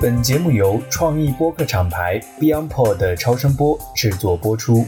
本节目由创意播客厂牌 BeyondPod 超声波制作播出。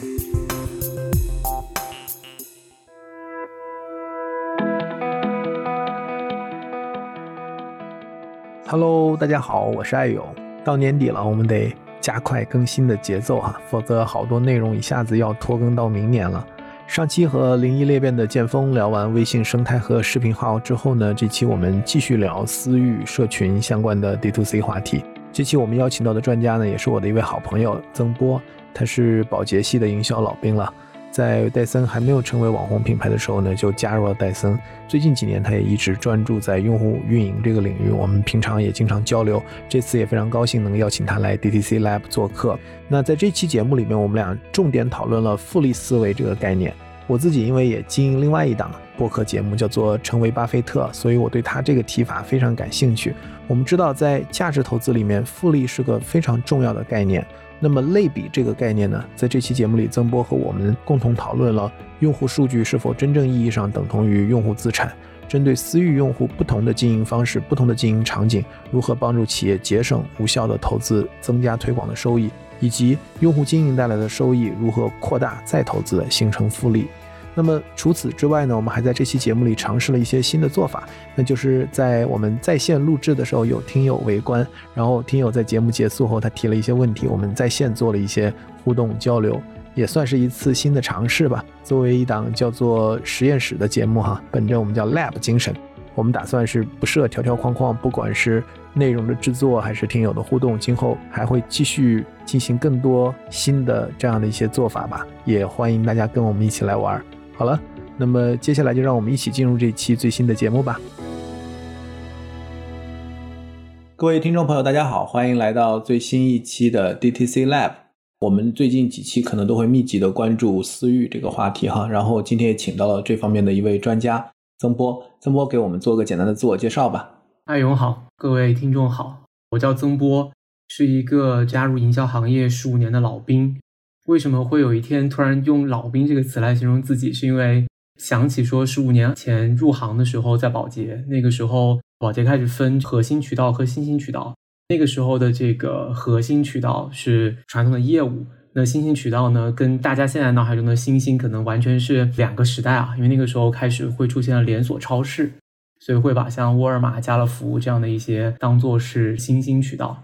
Hello，大家好，我是爱勇。到年底了，我们得加快更新的节奏哈，否则好多内容一下子要拖更到明年了。上期和灵异裂变的剑锋聊完微信生态和视频号之后呢，这期我们继续聊私域社群相关的 D to C 话题。这期我们邀请到的专家呢，也是我的一位好朋友曾波，他是保洁系的营销老兵了。在戴森还没有成为网红品牌的时候呢，就加入了戴森。最近几年，他也一直专注在用户运营这个领域。我们平常也经常交流。这次也非常高兴能邀请他来 DTC Lab 做客。那在这期节目里面，我们俩重点讨论了复利思维这个概念。我自己因为也经营另外一档播客节目，叫做《成为巴菲特》，所以我对他这个提法非常感兴趣。我们知道，在价值投资里面，复利是个非常重要的概念。那么类比这个概念呢，在这期节目里，曾波和我们共同讨论了用户数据是否真正意义上等同于用户资产，针对私域用户不同的经营方式、不同的经营场景，如何帮助企业节省无效的投资，增加推广的收益，以及用户经营带来的收益如何扩大再投资，形成复利。那么除此之外呢，我们还在这期节目里尝试了一些新的做法，那就是在我们在线录制的时候有听友围观，然后听友在节目结束后他提了一些问题，我们在线做了一些互动交流，也算是一次新的尝试吧。作为一档叫做实验室的节目哈，本着我们叫 Lab 精神，我们打算是不设条条框框，不管是内容的制作还是听友的互动，今后还会继续进行更多新的这样的一些做法吧，也欢迎大家跟我们一起来玩。好了，那么接下来就让我们一起进入这期最新的节目吧。各位听众朋友，大家好，欢迎来到最新一期的 DTC Lab。我们最近几期可能都会密集的关注私域这个话题哈，然后今天也请到了这方面的一位专家曾波，曾波给我们做个简单的自我介绍吧。艾勇好，各位听众好，我叫曾波，是一个加入营销行业十五年的老兵。为什么会有一天突然用“老兵”这个词来形容自己？是因为想起说十五年前入行的时候在保洁，那个时候保洁开始分核心渠道和新兴渠道。那个时候的这个核心渠道是传统的业务，那新兴渠道呢，跟大家现在脑海中的新兴可能完全是两个时代啊。因为那个时候开始会出现了连锁超市，所以会把像沃尔玛、家乐福这样的一些当做是新兴渠道。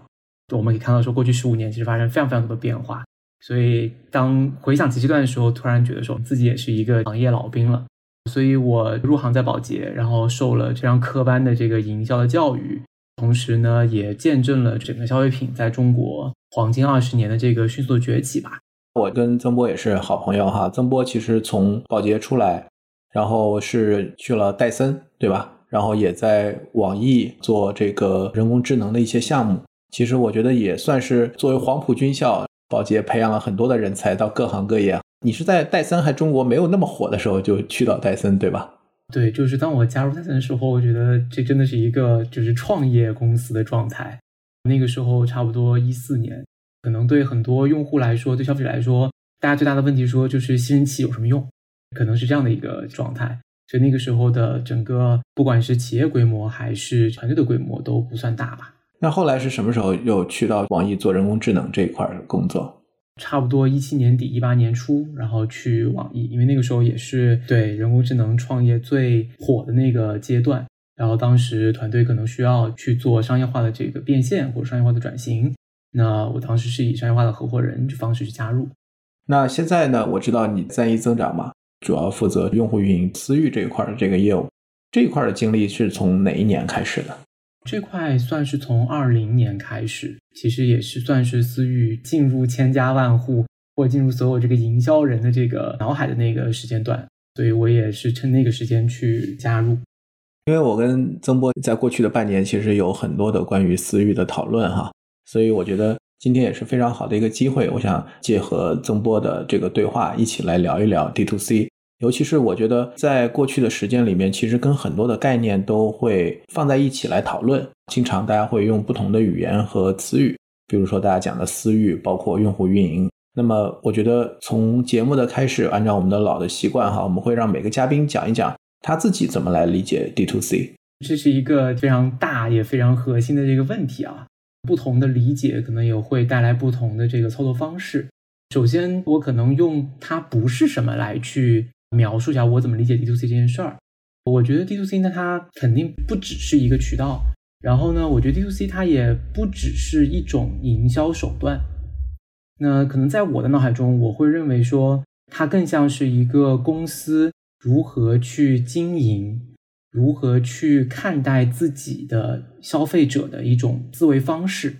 我们可以看到说，过去十五年其实发生非常非常多的变化。所以，当回想起这段的时候，突然觉得说自己也是一个行业老兵了。所以我入行在保洁，然后受了非常科班的这个营销的教育，同时呢，也见证了整个消费品在中国黄金二十年的这个迅速的崛起吧。我跟曾波也是好朋友哈。曾波其实从保洁出来，然后是去了戴森，对吧？然后也在网易做这个人工智能的一些项目。其实我觉得也算是作为黄埔军校。保洁培养了很多的人才到各行各业。你是在戴森还中国没有那么火的时候就去到戴森，对吧？对，就是当我加入戴森的时候，我觉得这真的是一个就是创业公司的状态。那个时候差不多一四年，可能对很多用户来说，对消费者来说，大家最大的问题说就是吸尘器有什么用？可能是这样的一个状态。所以那个时候的整个不管是企业规模还是团队的规模都不算大吧。那后来是什么时候又去到网易做人工智能这一块工作？差不多一七年底一八年初，然后去网易，因为那个时候也是对人工智能创业最火的那个阶段。然后当时团队可能需要去做商业化的这个变现或者商业化的转型，那我当时是以商业化的合伙人这方式去加入。那现在呢？我知道你在一增长嘛，主要负责用户运营私域这一块的这个业务，这一块的经历是从哪一年开始的？这块算是从二零年开始，其实也是算是思域进入千家万户或进入所有这个营销人的这个脑海的那个时间段，所以我也是趁那个时间去加入。因为我跟曾波在过去的半年其实有很多的关于思域的讨论哈，所以我觉得今天也是非常好的一个机会，我想借和曾波的这个对话一起来聊一聊 D to C。尤其是我觉得，在过去的时间里面，其实跟很多的概念都会放在一起来讨论。经常大家会用不同的语言和词语，比如说大家讲的私域，包括用户运营。那么，我觉得从节目的开始，按照我们的老的习惯哈，我们会让每个嘉宾讲一讲他自己怎么来理解 D to C。这是一个非常大也非常核心的这个问题啊。不同的理解可能也会带来不同的这个操作方式。首先，我可能用它不是什么来去描述一下我怎么理解 D to C 这件事儿。我觉得 D to C 呢，它肯定不只是一个渠道。然后呢，我觉得 D to C 它也不只是一种营销手段。那可能在我的脑海中，我会认为说，它更像是一个公司如何去经营。如何去看待自己的消费者的一种思维方式？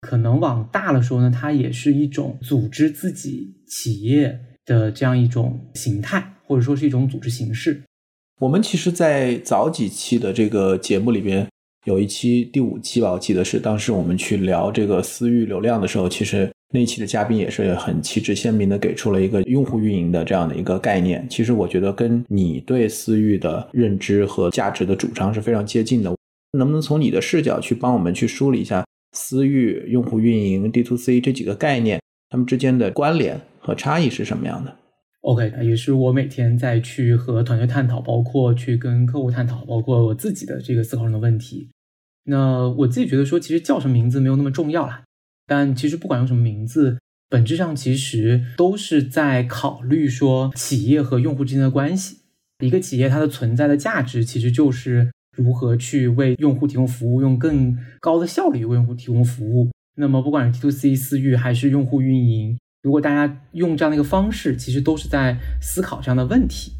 可能往大了说呢，它也是一种组织自己企业的这样一种形态，或者说是一种组织形式。我们其实，在早几期的这个节目里边，有一期第五期吧，我记得是当时我们去聊这个私域流量的时候，其实。那期的嘉宾也是很旗帜鲜明的给出了一个用户运营的这样的一个概念。其实我觉得跟你对私域的认知和价值的主张是非常接近的。能不能从你的视角去帮我们去梳理一下私域、用户运营、D to C 这几个概念，它们之间的关联和差异是什么样的？OK，也是我每天在去和团队探讨，包括去跟客户探讨，包括我自己的这个思考上的问题。那我自己觉得说，其实叫什么名字没有那么重要啦。但其实不管用什么名字，本质上其实都是在考虑说企业和用户之间的关系。一个企业它的存在的价值，其实就是如何去为用户提供服务，用更高的效率为用户提供服务。那么不管是 T to C 私域还是用户运营，如果大家用这样的一个方式，其实都是在思考这样的问题。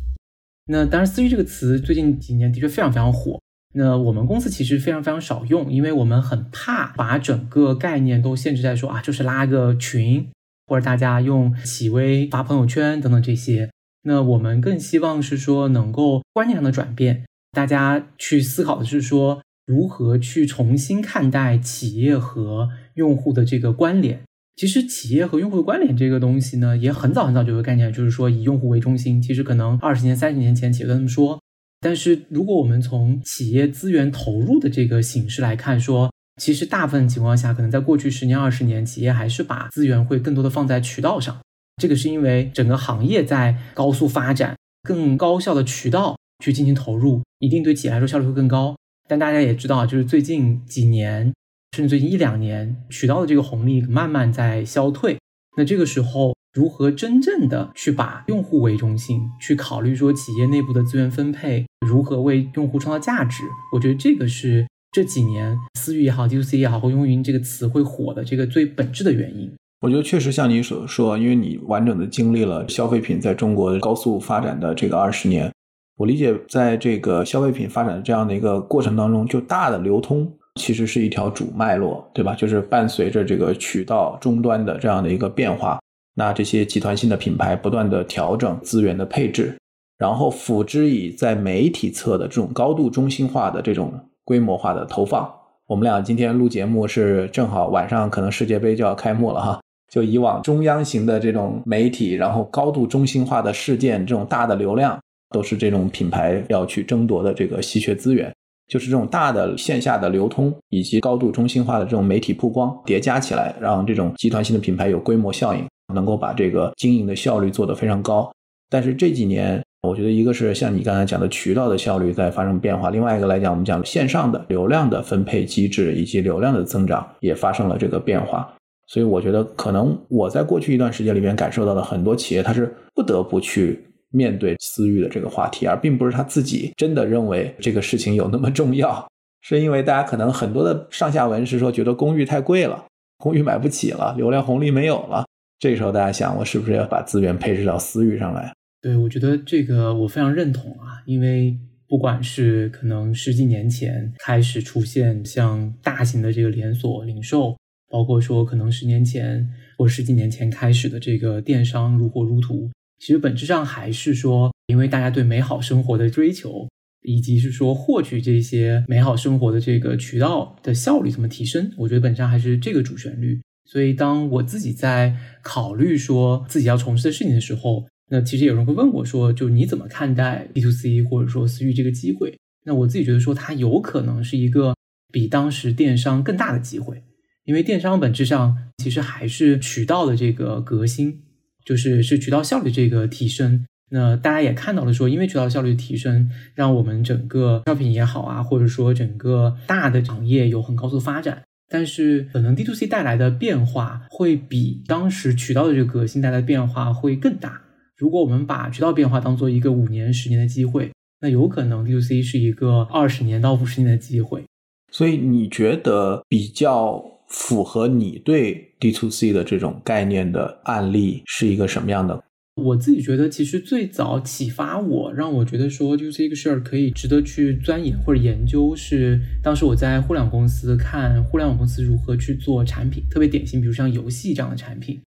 那当然，私域这个词最近几年的确非常非常火。那我们公司其实非常非常少用，因为我们很怕把整个概念都限制在说啊，就是拉个群，或者大家用企微发朋友圈等等这些。那我们更希望是说能够观念上的转变，大家去思考的是说如何去重新看待企业和用户的这个关联。其实企业和用户的关联这个东西呢，也很早很早就有概念，就是说以用户为中心。其实可能二十年、三十年前企业都这么说。但是，如果我们从企业资源投入的这个形式来看，说其实大部分情况下，可能在过去十年、二十年，企业还是把资源会更多的放在渠道上。这个是因为整个行业在高速发展，更高效的渠道去进行投入，一定对企业来说效率会更高。但大家也知道，就是最近几年，甚至最近一两年，渠道的这个红利慢慢在消退。那这个时候。如何真正的去把用户为中心，去考虑说企业内部的资源分配，如何为用户创造价值？我觉得这个是这几年私域也好，D to C 也好，或用户运营这个词会火的这个最本质的原因。我觉得确实像你所说，因为你完整的经历了消费品在中国高速发展的这个二十年，我理解在这个消费品发展的这样的一个过程当中，就大的流通其实是一条主脉络，对吧？就是伴随着这个渠道终端的这样的一个变化。那这些集团性的品牌不断的调整资源的配置，然后辅之以在媒体侧的这种高度中心化的这种规模化的投放。我们俩今天录节目是正好晚上，可能世界杯就要开幕了哈。就以往中央型的这种媒体，然后高度中心化的事件，这种大的流量，都是这种品牌要去争夺的这个稀缺资源。就是这种大的线下的流通以及高度中心化的这种媒体曝光叠加起来，让这种集团性的品牌有规模效应。能够把这个经营的效率做得非常高，但是这几年，我觉得一个是像你刚才讲的渠道的效率在发生变化，另外一个来讲，我们讲线上的流量的分配机制以及流量的增长也发生了这个变化。所以我觉得，可能我在过去一段时间里面感受到的很多企业，它是不得不去面对私域的这个话题，而并不是他自己真的认为这个事情有那么重要，是因为大家可能很多的上下文是说觉得公寓太贵了，公寓买不起了，流量红利没有了。这时候大家想，我是不是要把资源配置到私域上来？对，我觉得这个我非常认同啊，因为不管是可能十几年前开始出现像大型的这个连锁零售，包括说可能十年前或十几年前开始的这个电商如火如荼，其实本质上还是说，因为大家对美好生活的追求，以及是说获取这些美好生活的这个渠道的效率怎么提升，我觉得本质上还是这个主旋律。所以，当我自己在考虑说自己要从事的事情的时候，那其实有人会问我说：“就你怎么看待 B to C 或者说私域这个机会？”那我自己觉得说，它有可能是一个比当时电商更大的机会，因为电商本质上其实还是渠道的这个革新，就是是渠道效率这个提升。那大家也看到了说，因为渠道效率提升，让我们整个药品也好啊，或者说整个大的行业有很高速发展。但是可能 D to C 带来的变化会比当时渠道的这个革新带来的变化会更大。如果我们把渠道变化当做一个五年、十年的机会，那有可能 D to C 是一个二十年到五十年的机会。所以你觉得比较符合你对 D to C 的这种概念的案例是一个什么样的？我自己觉得，其实最早启发我，让我觉得说就是这个事儿可以值得去钻研或者研究，是当时我在互联网公司看互联网公司如何去做产品，特别典型，比如像游戏这样的产品，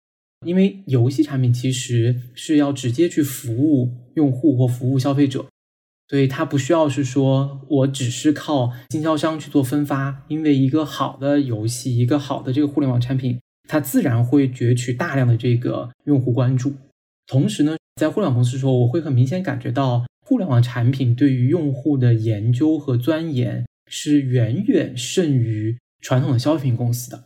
因为游戏产品其实是要直接去服务用户或服务消费者，所以它不需要是说我只是靠经销商去做分发，因为一个好的游戏，一个好的这个互联网产品，它自然会攫取大量的这个用户关注。同时呢，在互联网公司说，我会很明显感觉到，互联网产品对于用户的研究和钻研是远远胜于传统的消费品公司的。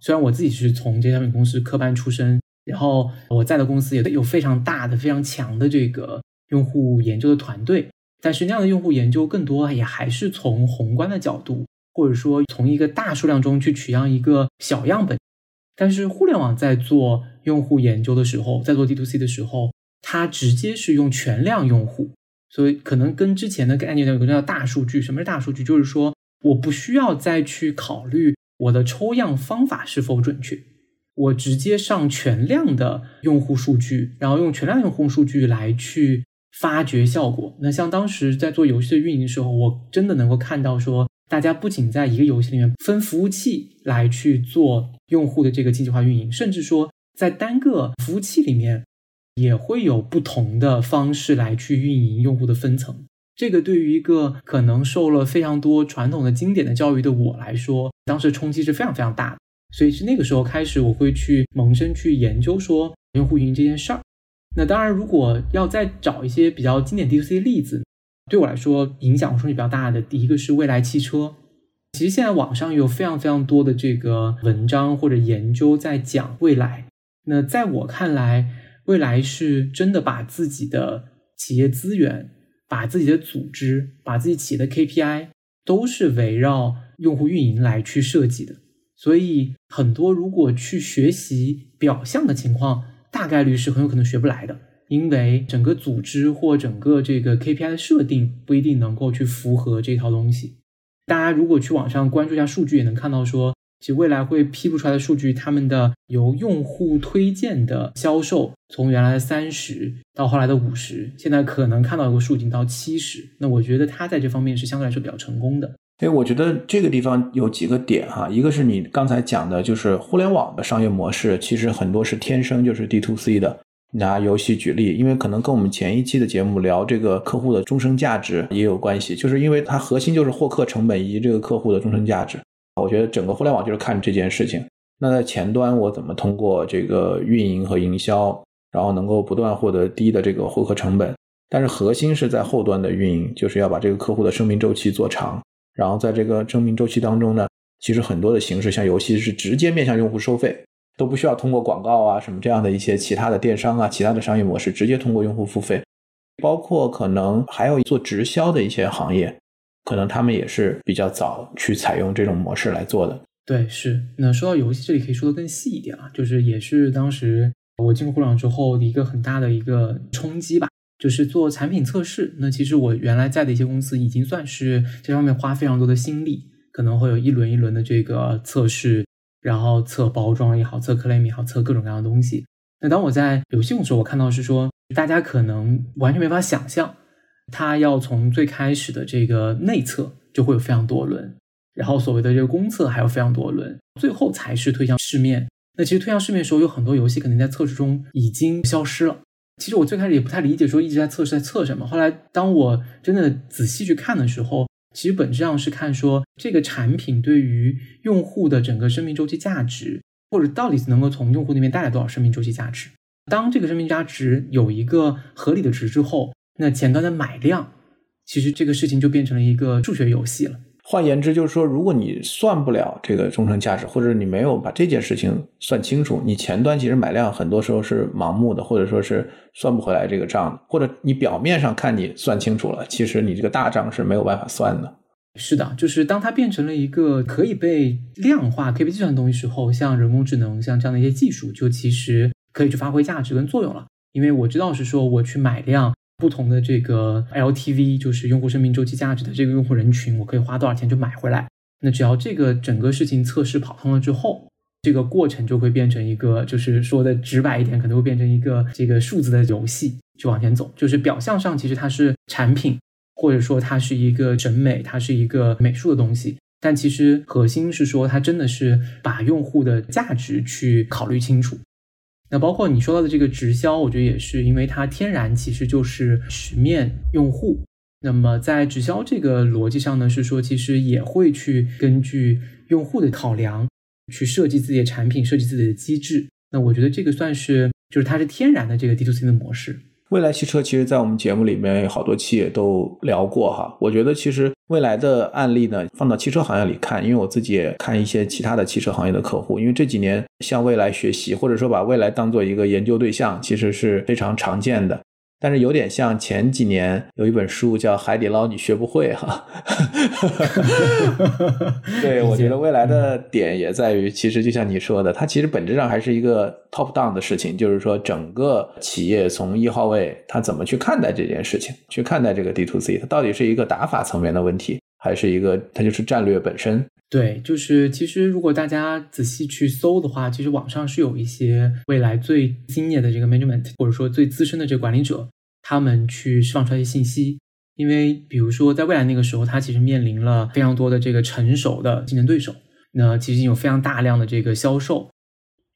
虽然我自己是从这些消费品公司科班出身，然后我在的公司也有非常大的、非常强的这个用户研究的团队，但是那样的用户研究更多也还是从宏观的角度，或者说从一个大数量中去取样一个小样本。但是互联网在做用户研究的时候，在做 D to C 的时候，它直接是用全量用户，所以可能跟之前的概念有个叫大数据。什么是大数据？就是说我不需要再去考虑我的抽样方法是否准确，我直接上全量的用户数据，然后用全量用户数据来去发掘效果。那像当时在做游戏的运营的时候，我真的能够看到说。大家不仅在一个游戏里面分服务器来去做用户的这个经济化运营，甚至说在单个服务器里面也会有不同的方式来去运营用户的分层。这个对于一个可能受了非常多传统的经典的教育的我来说，当时冲击是非常非常大的。所以是那个时候开始，我会去萌生去研究说用户运营这件事儿。那当然，如果要再找一些比较经典 DTC 的例子。对我来说，影响冲击比较大的第一个是未来汽车。其实现在网上有非常非常多的这个文章或者研究在讲未来。那在我看来，未来是真的把自己的企业资源、把自己的组织、把自己企业的 KPI 都是围绕用户运营来去设计的。所以，很多如果去学习表象的情况，大概率是很有可能学不来的。因为整个组织或整个这个 KPI 的设定不一定能够去符合这套东西。大家如果去网上关注一下数据，也能看到说，其实未来会披露出来的数据，他们的由用户推荐的销售，从原来的三十到后来的五十，现在可能看到一个数据到七十。那我觉得他在这方面是相对来说比较成功的。所以，我觉得这个地方有几个点哈，一个是你刚才讲的，就是互联网的商业模式，其实很多是天生就是 D to C 的。拿游戏举例，因为可能跟我们前一期的节目聊这个客户的终生价值也有关系，就是因为它核心就是获客成本以及这个客户的终生价值。我觉得整个互联网就是看这件事情。那在前端，我怎么通过这个运营和营销，然后能够不断获得低的这个获客成本？但是核心是在后端的运营，就是要把这个客户的生命周期做长。然后在这个生命周期当中呢，其实很多的形式，像游戏是直接面向用户收费。都不需要通过广告啊什么这样的一些其他的电商啊其他的商业模式，直接通过用户付费，包括可能还有做直销的一些行业，可能他们也是比较早去采用这种模式来做的。对，是。那说到游戏，这里可以说的更细一点啊，就是也是当时我进入互联网之后的一个很大的一个冲击吧，就是做产品测试。那其实我原来在的一些公司已经算是这方面花非常多的心力，可能会有一轮一轮的这个测试。然后测包装也好，测 claim 也好，测各种各样的东西。那当我在游戏的时候，我看到是说，大家可能完全没法想象，它要从最开始的这个内测就会有非常多轮，然后所谓的这个公测还有非常多轮，最后才是推向市面。那其实推向市面的时候，有很多游戏可能在测试中已经消失了。其实我最开始也不太理解，说一直在测试在测什么。后来当我真的仔细去看的时候，其实本质上是看说这个产品对于用户的整个生命周期价值，或者到底能够从用户那边带来多少生命周期价值。当这个生命价值有一个合理的值之后，那前端的买量，其实这个事情就变成了一个数学游戏了。换言之，就是说，如果你算不了这个终身价值，或者你没有把这件事情算清楚，你前端其实买量很多时候是盲目的，或者说是算不回来这个账的。或者你表面上看你算清楚了，其实你这个大账是没有办法算的。是的，就是当它变成了一个可以被量化、可以被计算的东西时候，像人工智能、像这样的一些技术，就其实可以去发挥价值跟作用了。因为我知道是说，我去买量不同的这个 LTV，就是用户生命周期价值的这个用户人群，我可以花多少钱就买回来。那只要这个整个事情测试跑通了之后，这个过程就会变成一个，就是说的直白一点，可能会变成一个这个数字的游戏，就往前走。就是表象上其实它是产品。或者说它是一个审美，它是一个美术的东西，但其实核心是说它真的是把用户的价值去考虑清楚。那包括你说到的这个直销，我觉得也是，因为它天然其实就是直面用户。那么在直销这个逻辑上呢，是说其实也会去根据用户的考量去设计自己的产品，设计自己的机制。那我觉得这个算是就是它是天然的这个 D to C 的模式。未来汽车其实，在我们节目里面有好多期也都聊过哈。我觉得其实未来的案例呢，放到汽车行业里看，因为我自己也看一些其他的汽车行业的客户，因为这几年向未来学习，或者说把未来当做一个研究对象，其实是非常常见的。但是有点像前几年有一本书叫《海底捞你学不会》哈，对我觉得未来的点也在于，其实就像你说的，它其实本质上还是一个 top down 的事情，就是说整个企业从一号位，他怎么去看待这件事情，去看待这个 D to C，它到底是一个打法层面的问题，还是一个它就是战略本身？对，就是其实如果大家仔细去搜的话，其实网上是有一些未来最经验的这个 management，或者说最资深的这个管理者，他们去释放出来一些信息。因为比如说在未来那个时候，他其实面临了非常多的这个成熟的竞争对手，那其实有非常大量的这个销售。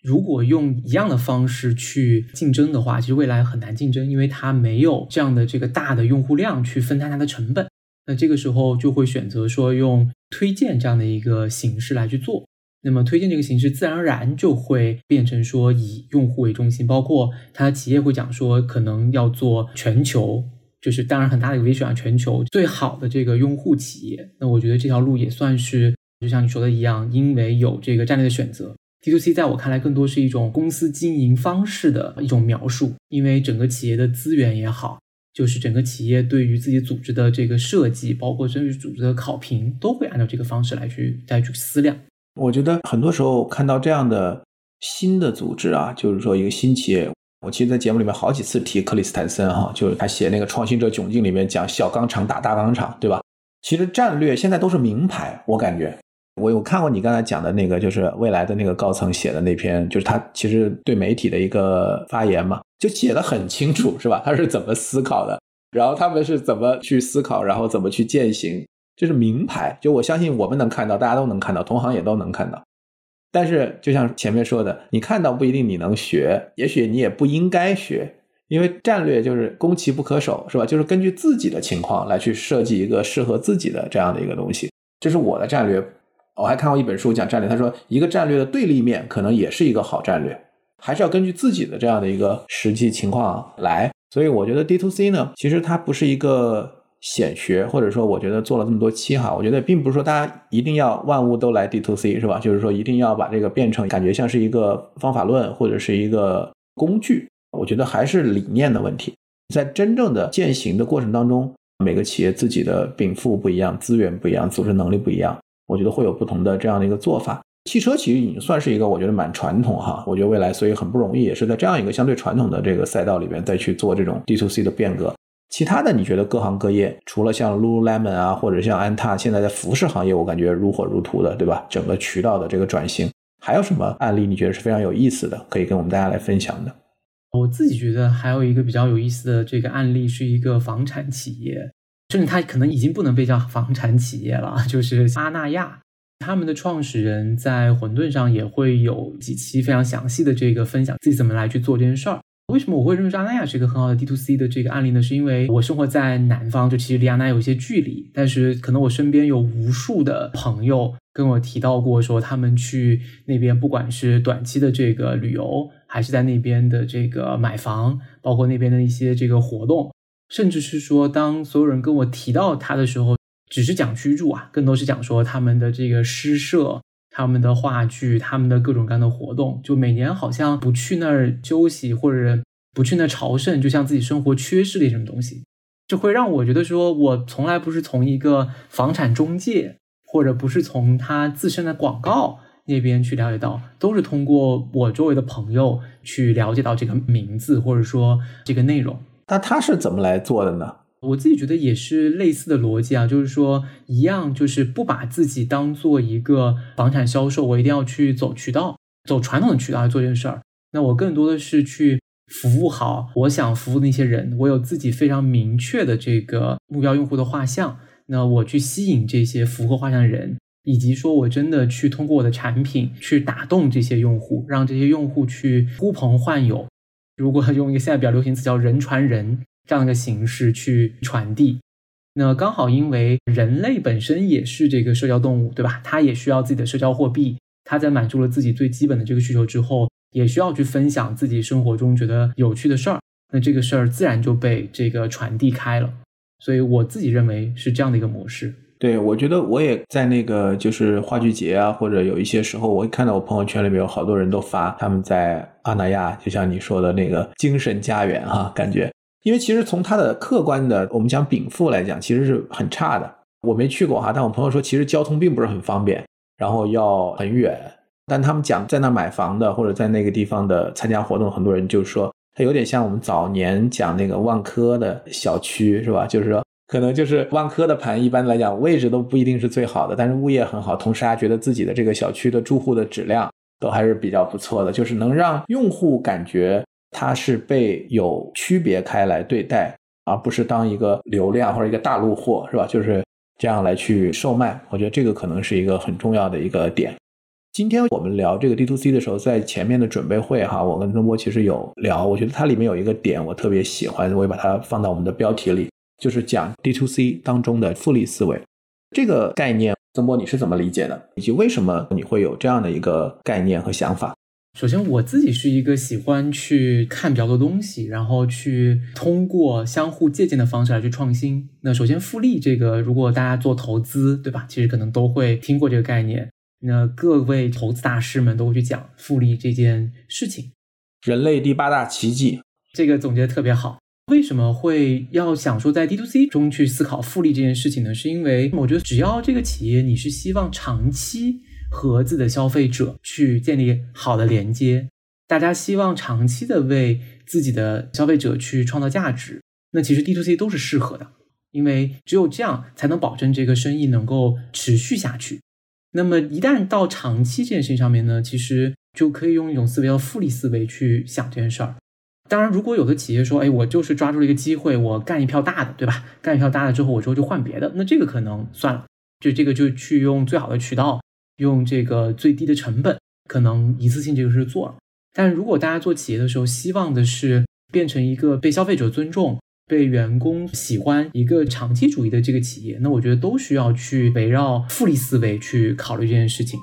如果用一样的方式去竞争的话，其实未来很难竞争，因为它没有这样的这个大的用户量去分摊它的成本。那这个时候就会选择说用推荐这样的一个形式来去做，那么推荐这个形式自然而然就会变成说以用户为中心，包括他企业会讲说可能要做全球，就是当然很大的一个 vision 啊，全球最好的这个用户企业。那我觉得这条路也算是就像你说的一样，因为有这个战略的选择，D to C 在我看来更多是一种公司经营方式的一种描述，因为整个企业的资源也好。就是整个企业对于自己组织的这个设计，包括针于组织的考评，都会按照这个方式来去再去思量。我觉得很多时候看到这样的新的组织啊，就是说一个新企业，我其实，在节目里面好几次提克里斯坦森哈，就是他写那个《创新者窘境》里面讲小钢厂打大钢厂，对吧？其实战略现在都是名牌，我感觉。我有看过你刚才讲的那个，就是未来的那个高层写的那篇，就是他其实对媒体的一个发言嘛，就写的很清楚，是吧？他是怎么思考的，然后他们是怎么去思考，然后怎么去践行，这是名牌。就我相信我们能看到，大家都能看到，同行也都能看到。但是就像前面说的，你看到不一定你能学，也许你也不应该学，因为战略就是攻其不可守，是吧？就是根据自己的情况来去设计一个适合自己的这样的一个东西，这是我的战略。我还看过一本书讲战略，他说一个战略的对立面可能也是一个好战略，还是要根据自己的这样的一个实际情况来。所以我觉得 D to C 呢，其实它不是一个显学，或者说我觉得做了这么多期哈，我觉得并不是说大家一定要万物都来 D to C 是吧？就是说一定要把这个变成感觉像是一个方法论或者是一个工具，我觉得还是理念的问题。在真正的践行的过程当中，每个企业自己的禀赋不一样，资源不一样，组织能力不一样。我觉得会有不同的这样的一个做法。汽车其实已经算是一个我觉得蛮传统哈，我觉得未来所以很不容易，也是在这样一个相对传统的这个赛道里边再去做这种 D to C 的变革。其他的你觉得各行各业，除了像 Lululemon 啊，或者像安踏，现在在服饰行业我感觉如火如荼的，对吧？整个渠道的这个转型，还有什么案例你觉得是非常有意思的，可以跟我们大家来分享的？我自己觉得还有一个比较有意思的这个案例，是一个房产企业，甚至它可能已经不能被叫房产企业了，就是阿那亚。他们的创始人在混沌上也会有几期非常详细的这个分享自己怎么来去做这件事儿。为什么我会认为阿那亚是一个很好的 D to C 的这个案例呢？是因为我生活在南方，就其实离阿那有一些距离，但是可能我身边有无数的朋友跟我提到过，说他们去那边，不管是短期的这个旅游，还是在那边的这个买房，包括那边的一些这个活动，甚至是说当所有人跟我提到他的时候。只是讲居住啊，更多是讲说他们的这个诗社、他们的话剧、他们的各种各样的活动。就每年好像不去那儿休息或者不去那儿朝圣，就像自己生活缺失了一什么东西。就会让我觉得说，我从来不是从一个房产中介，或者不是从他自身的广告那边去了解到，都是通过我周围的朋友去了解到这个名字，或者说这个内容。那他是怎么来做的呢？我自己觉得也是类似的逻辑啊，就是说一样，就是不把自己当做一个房产销售，我一定要去走渠道，走传统的渠道来做这件事儿。那我更多的是去。服务好我想服务那些人，我有自己非常明确的这个目标用户的画像。那我去吸引这些符合画像的人，以及说我真的去通过我的产品去打动这些用户，让这些用户去呼朋唤友。如果用一个现在比较流行词叫“人传人”这样一个形式去传递，那刚好因为人类本身也是这个社交动物，对吧？它也需要自己的社交货币。它在满足了自己最基本的这个需求之后。也需要去分享自己生活中觉得有趣的事儿，那这个事儿自然就被这个传递开了。所以我自己认为是这样的一个模式。对，我觉得我也在那个就是话剧节啊，或者有一些时候，我会看到我朋友圈里面有好多人都发他们在阿那亚，就像你说的那个精神家园哈，感觉，因为其实从它的客观的我们讲禀赋来讲，其实是很差的。我没去过哈，但我朋友说其实交通并不是很方便，然后要很远。但他们讲在那买房的，或者在那个地方的参加活动，很多人就说，它有点像我们早年讲那个万科的小区，是吧？就是说，可能就是万科的盘，一般来讲位置都不一定是最好的，但是物业很好，同时还觉得自己的这个小区的住户的质量都还是比较不错的，就是能让用户感觉它是被有区别开来对待，而不是当一个流量或者一个大陆货，是吧？就是这样来去售卖。我觉得这个可能是一个很重要的一个点。今天我们聊这个 D to C 的时候，在前面的准备会哈，我跟曾波其实有聊，我觉得它里面有一个点我特别喜欢，我也把它放到我们的标题里，就是讲 D to C 当中的复利思维这个概念。曾波你是怎么理解的？以及为什么你会有这样的一个概念和想法？首先，我自己是一个喜欢去看比较多东西，然后去通过相互借鉴的方式来去创新。那首先，复利这个，如果大家做投资，对吧？其实可能都会听过这个概念。那各位投资大师们都会去讲复利这件事情，人类第八大奇迹，这个总结的特别好。为什么会要想说在 D to C 中去思考复利这件事情呢？是因为我觉得只要这个企业你是希望长期和自己的消费者去建立好的连接，大家希望长期的为自己的消费者去创造价值，那其实 D to C 都是适合的，因为只有这样才能保证这个生意能够持续下去。那么一旦到长期这件事情上面呢，其实就可以用一种思维叫复利思维去想这件事儿。当然，如果有的企业说，哎，我就是抓住了一个机会，我干一票大的，对吧？干一票大的之后，我之后就换别的，那这个可能算了，就这个就去用最好的渠道，用这个最低的成本，可能一次性这个事做了。但如果大家做企业的时候，希望的是变成一个被消费者尊重。被员工喜欢一个长期主义的这个企业，那我觉得都需要去围绕复利思维去考虑这件事情。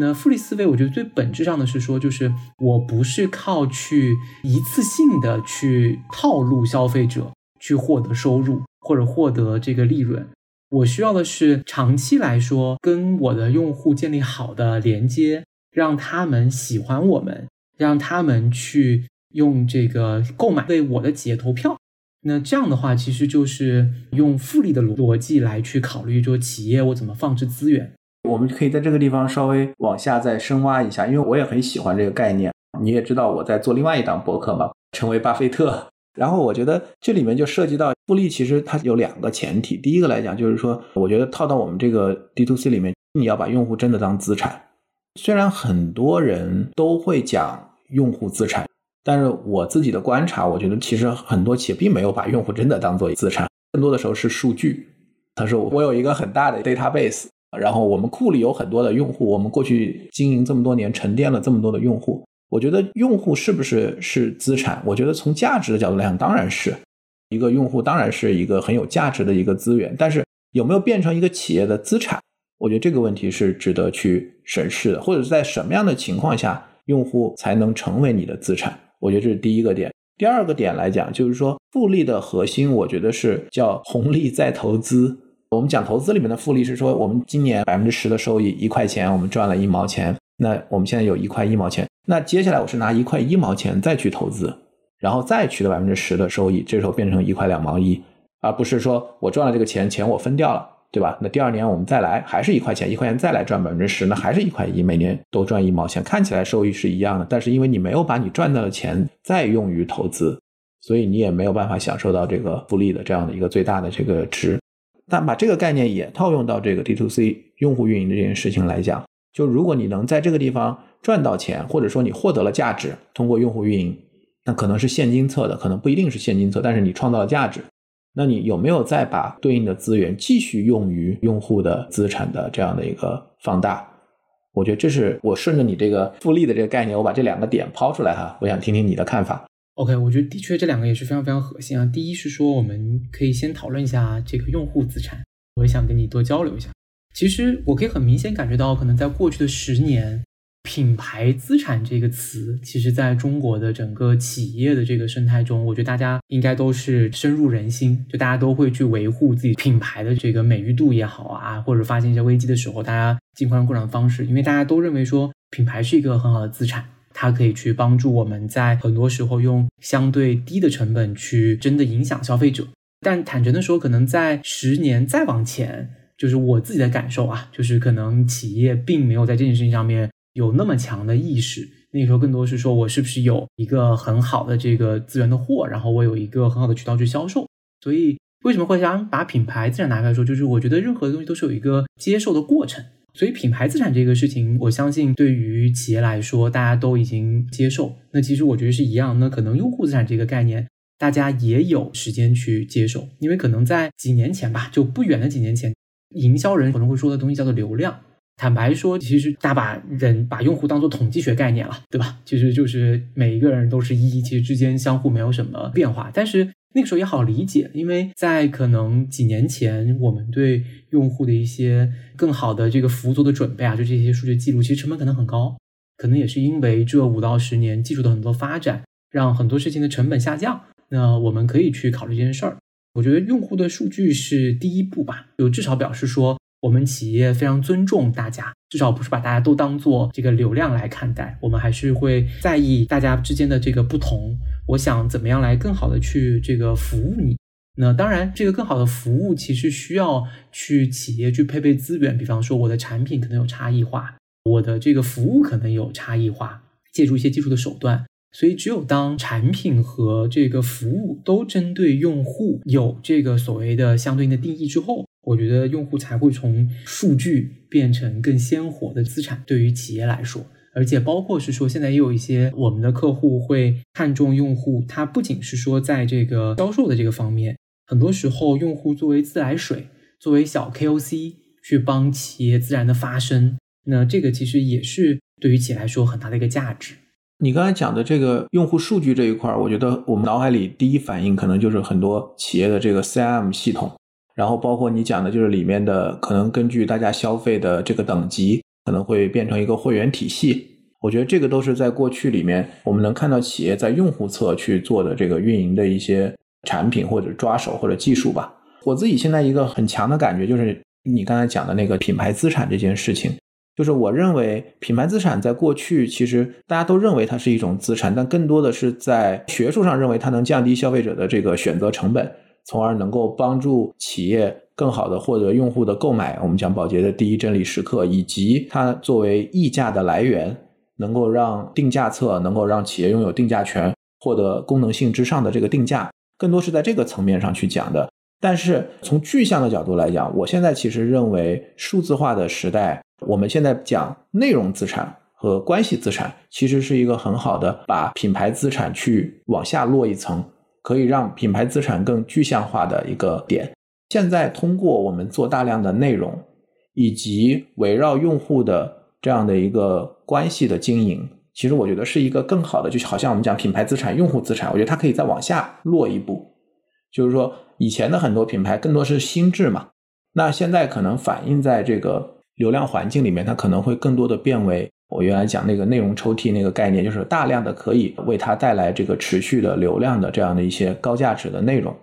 那复利思维，我觉得最本质上的是说，就是我不是靠去一次性的去套路消费者去获得收入或者获得这个利润，我需要的是长期来说跟我的用户建立好的连接，让他们喜欢我们，让他们去用这个购买为我的企业投票。那这样的话，其实就是用复利的逻辑来去考虑，说企业我怎么放置资源。我们可以在这个地方稍微往下再深挖一下，因为我也很喜欢这个概念。你也知道我在做另外一档博客嘛，成为巴菲特。然后我觉得这里面就涉及到复利，其实它有两个前提。第一个来讲，就是说，我觉得套到我们这个 D to C 里面，你要把用户真的当资产。虽然很多人都会讲用户资产。但是我自己的观察，我觉得其实很多企业并没有把用户真的当做资产，更多的时候是数据。他说我有一个很大的 database，然后我们库里有很多的用户，我们过去经营这么多年，沉淀了这么多的用户。我觉得用户是不是是资产？我觉得从价值的角度来讲，当然是一个用户，当然是一个很有价值的一个资源。但是有没有变成一个企业的资产？我觉得这个问题是值得去审视的，或者是在什么样的情况下，用户才能成为你的资产？我觉得这是第一个点。第二个点来讲，就是说复利的核心，我觉得是叫红利再投资。我们讲投资里面的复利是说，我们今年百分之十的收益，一块钱我们赚了一毛钱，那我们现在有一块一毛钱，那接下来我是拿一块一毛钱再去投资，然后再取得百分之十的收益，这时候变成一块两毛一。而不是说我赚了这个钱，钱我分掉了，对吧？那第二年我们再来，还是一块钱，一块钱再来赚百分之十，那还是一块一，每年都赚一毛钱，看起来收益是一样的，但是因为你没有把你赚到的钱再用于投资，所以你也没有办法享受到这个复利的这样的一个最大的这个值。但把这个概念也套用到这个 D to C 用户运营的这件事情来讲，就如果你能在这个地方赚到钱，或者说你获得了价值，通过用户运营，那可能是现金侧的，可能不一定是现金侧，但是你创造了价值，那你有没有再把对应的资源继续用于用户的资产的这样的一个放大？我觉得这是我顺着你这个复利的这个概念，我把这两个点抛出来哈，我想听听你的看法。OK，我觉得的确这两个也是非常非常核心啊。第一是说，我们可以先讨论一下这个用户资产，我也想跟你多交流一下。其实我可以很明显感觉到，可能在过去的十年，品牌资产这个词，其实在中国的整个企业的这个生态中，我觉得大家应该都是深入人心，就大家都会去维护自己品牌的这个美誉度也好啊，或者发现一些危机的时候，大家尽快用各种方式，因为大家都认为说品牌是一个很好的资产。它可以去帮助我们在很多时候用相对低的成本去真的影响消费者，但坦诚的说，可能在十年再往前，就是我自己的感受啊，就是可能企业并没有在这件事情上面有那么强的意识。那个时候更多是说我是不是有一个很好的这个资源的货，然后我有一个很好的渠道去销售。所以为什么会想把品牌自然拿出来说，就是我觉得任何东西都是有一个接受的过程。所以品牌资产这个事情，我相信对于企业来说，大家都已经接受。那其实我觉得是一样。那可能用户资产这个概念，大家也有时间去接受，因为可能在几年前吧，就不远的几年前，营销人可能会说的东西叫做流量。坦白说，其实大把人把用户当做统计学概念了，对吧？其实就是每一个人都是一，其实之间相互没有什么变化。但是那个时候也好理解，因为在可能几年前，我们对用户的一些更好的这个服务做的准备啊，就这些数据记录，其实成本可能很高。可能也是因为这五到十年技术的很多发展，让很多事情的成本下降。那我们可以去考虑这件事儿。我觉得用户的数据是第一步吧，就至少表示说。我们企业非常尊重大家，至少不是把大家都当做这个流量来看待。我们还是会在意大家之间的这个不同。我想怎么样来更好的去这个服务你？那当然，这个更好的服务其实需要去企业去配备资源。比方说，我的产品可能有差异化，我的这个服务可能有差异化，借助一些技术的手段。所以，只有当产品和这个服务都针对用户有这个所谓的相对应的定义之后。我觉得用户才会从数据变成更鲜活的资产，对于企业来说，而且包括是说，现在也有一些我们的客户会看重用户，他不仅是说在这个销售的这个方面，很多时候用户作为自来水，作为小 KOC 去帮企业自然的发声，那这个其实也是对于企业来说很大的一个价值。你刚才讲的这个用户数据这一块，我觉得我们脑海里第一反应可能就是很多企业的这个 CRM 系统。然后包括你讲的，就是里面的可能根据大家消费的这个等级，可能会变成一个会员体系。我觉得这个都是在过去里面我们能看到企业在用户侧去做的这个运营的一些产品或者抓手或者技术吧。我自己现在一个很强的感觉就是你刚才讲的那个品牌资产这件事情，就是我认为品牌资产在过去其实大家都认为它是一种资产，但更多的是在学术上认为它能降低消费者的这个选择成本。从而能够帮助企业更好的获得用户的购买。我们讲宝洁的第一真理时刻，以及它作为溢价的来源，能够让定价侧能够让企业拥有定价权，获得功能性之上的这个定价，更多是在这个层面上去讲的。但是从具象的角度来讲，我现在其实认为数字化的时代，我们现在讲内容资产和关系资产，其实是一个很好的把品牌资产去往下落一层。可以让品牌资产更具象化的一个点。现在通过我们做大量的内容，以及围绕用户的这样的一个关系的经营，其实我觉得是一个更好的，就好像我们讲品牌资产、用户资产，我觉得它可以再往下落一步。就是说，以前的很多品牌更多是心智嘛，那现在可能反映在这个流量环境里面，它可能会更多的变为。我原来讲那个内容抽屉那个概念，就是大量的可以为它带来这个持续的流量的这样的一些高价值的内容。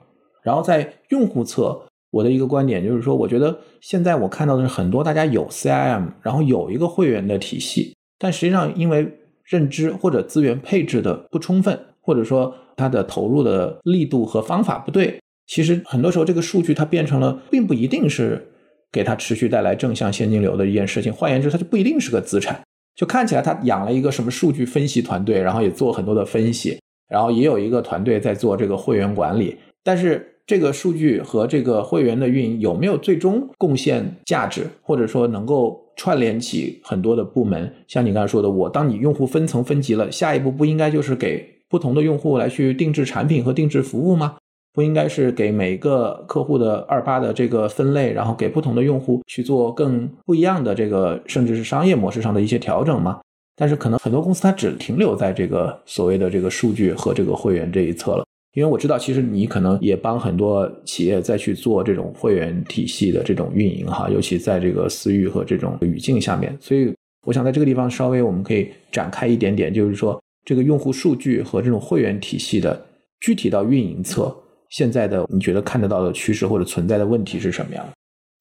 然后在用户侧，我的一个观点就是说，我觉得现在我看到的是很多大家有 CIM，然后有一个会员的体系，但实际上因为认知或者资源配置的不充分，或者说它的投入的力度和方法不对，其实很多时候这个数据它变成了，并不一定是给它持续带来正向现金流的一件事情。换言之，它就不一定是个资产。就看起来他养了一个什么数据分析团队，然后也做很多的分析，然后也有一个团队在做这个会员管理。但是这个数据和这个会员的运营有没有最终贡献价值，或者说能够串联起很多的部门？像你刚才说的，我当你用户分层分级了，下一步不应该就是给不同的用户来去定制产品和定制服务吗？不应该是给每个客户的二八的这个分类，然后给不同的用户去做更不一样的这个，甚至是商业模式上的一些调整吗？但是可能很多公司它只停留在这个所谓的这个数据和这个会员这一侧了。因为我知道，其实你可能也帮很多企业再去做这种会员体系的这种运营哈，尤其在这个私域和这种语境下面。所以我想在这个地方稍微我们可以展开一点点，就是说这个用户数据和这种会员体系的具体到运营侧。现在的你觉得看得到的趋势或者存在的问题是什么样？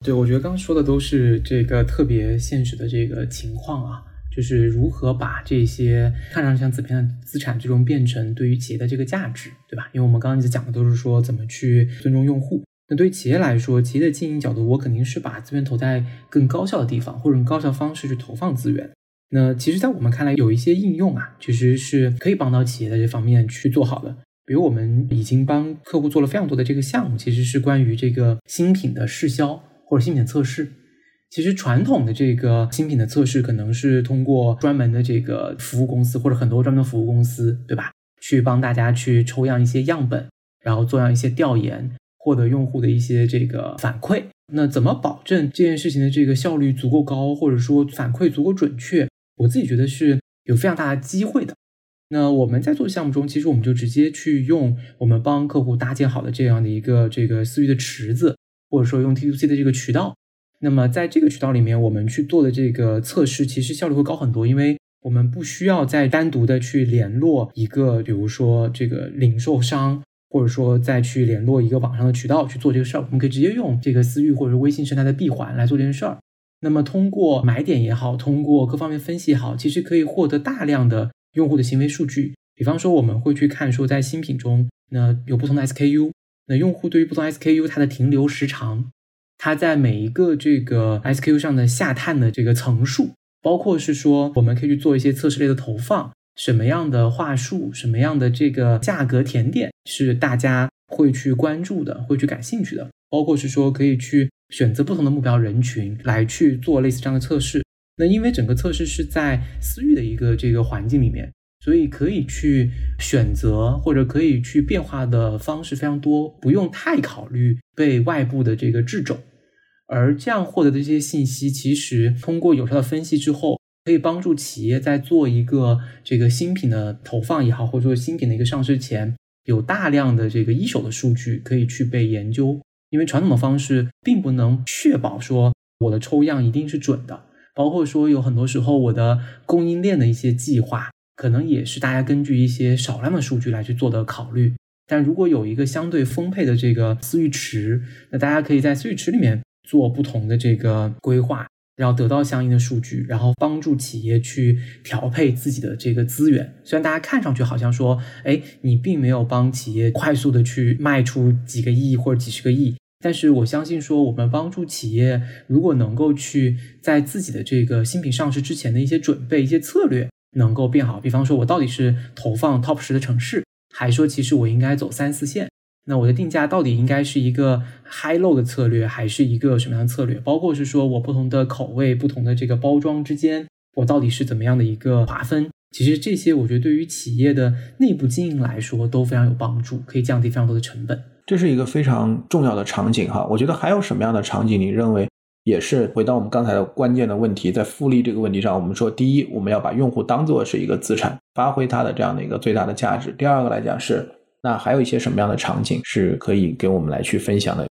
对，我觉得刚刚说的都是这个特别现实的这个情况啊，就是如何把这些看上去像纸片的资产，最终变成对于企业的这个价值，对吧？因为我们刚刚一直讲的都是说怎么去尊重用户。那对于企业来说，企业的经营角度，我肯定是把资源投在更高效的地方，或者用高效方式去投放资源。那其实，在我们看来，有一些应用啊，其实是可以帮到企业在这方面去做好的。比如我们已经帮客户做了非常多的这个项目，其实是关于这个新品的试销或者新品测试。其实传统的这个新品的测试，可能是通过专门的这个服务公司或者很多专门的服务公司，对吧？去帮大家去抽样一些样本，然后做样一些调研，获得用户的一些这个反馈。那怎么保证这件事情的这个效率足够高，或者说反馈足够准确？我自己觉得是有非常大的机会的。那我们在做项目中，其实我们就直接去用我们帮客户搭建好的这样的一个这个私域的池子，或者说用 TTC 的这个渠道。那么在这个渠道里面，我们去做的这个测试，其实效率会高很多，因为我们不需要再单独的去联络一个，比如说这个零售商，或者说再去联络一个网上的渠道去做这个事儿。我们可以直接用这个私域或者微信生态的闭环来做这件事儿。那么通过买点也好，通过各方面分析也好，其实可以获得大量的。用户的行为数据，比方说我们会去看说，在新品中，那有不同的 SKU，那用户对于不同 SKU 它的停留时长，它在每一个这个 SKU 上的下探的这个层数，包括是说我们可以去做一些测试类的投放，什么样的话术，什么样的这个价格甜点是大家会去关注的，会去感兴趣的，包括是说可以去选择不同的目标人群来去做类似这样的测试。那因为整个测试是在私域的一个这个环境里面，所以可以去选择或者可以去变化的方式非常多，不用太考虑被外部的这个掣肘。而这样获得的这些信息，其实通过有效的分析之后，可以帮助企业在做一个这个新品的投放也好，或者说新品的一个上市前，有大量的这个一手的数据可以去被研究。因为传统的方式并不能确保说我的抽样一定是准的。包括说有很多时候，我的供应链的一些计划，可能也是大家根据一些少量的数据来去做的考虑。但如果有一个相对丰沛的这个私域池，那大家可以在私域池里面做不同的这个规划，然后得到相应的数据，然后帮助企业去调配自己的这个资源。虽然大家看上去好像说，哎，你并没有帮企业快速的去卖出几个亿或者几十个亿。但是我相信，说我们帮助企业，如果能够去在自己的这个新品上市之前的一些准备、一些策略能够变好。比方说，我到底是投放 top 十的城市，还说其实我应该走三四线？那我的定价到底应该是一个 high low 的策略，还是一个什么样的策略？包括是说我不同的口味、不同的这个包装之间，我到底是怎么样的一个划分？其实这些，我觉得对于企业的内部经营来说都非常有帮助，可以降低非常多的成本。这是一个非常重要的场景哈，我觉得还有什么样的场景？你认为也是回到我们刚才的关键的问题，在复利这个问题上，我们说第一，我们要把用户当做是一个资产，发挥它的这样的一个最大的价值。第二个来讲是，那还有一些什么样的场景是可以给我们来去分享的？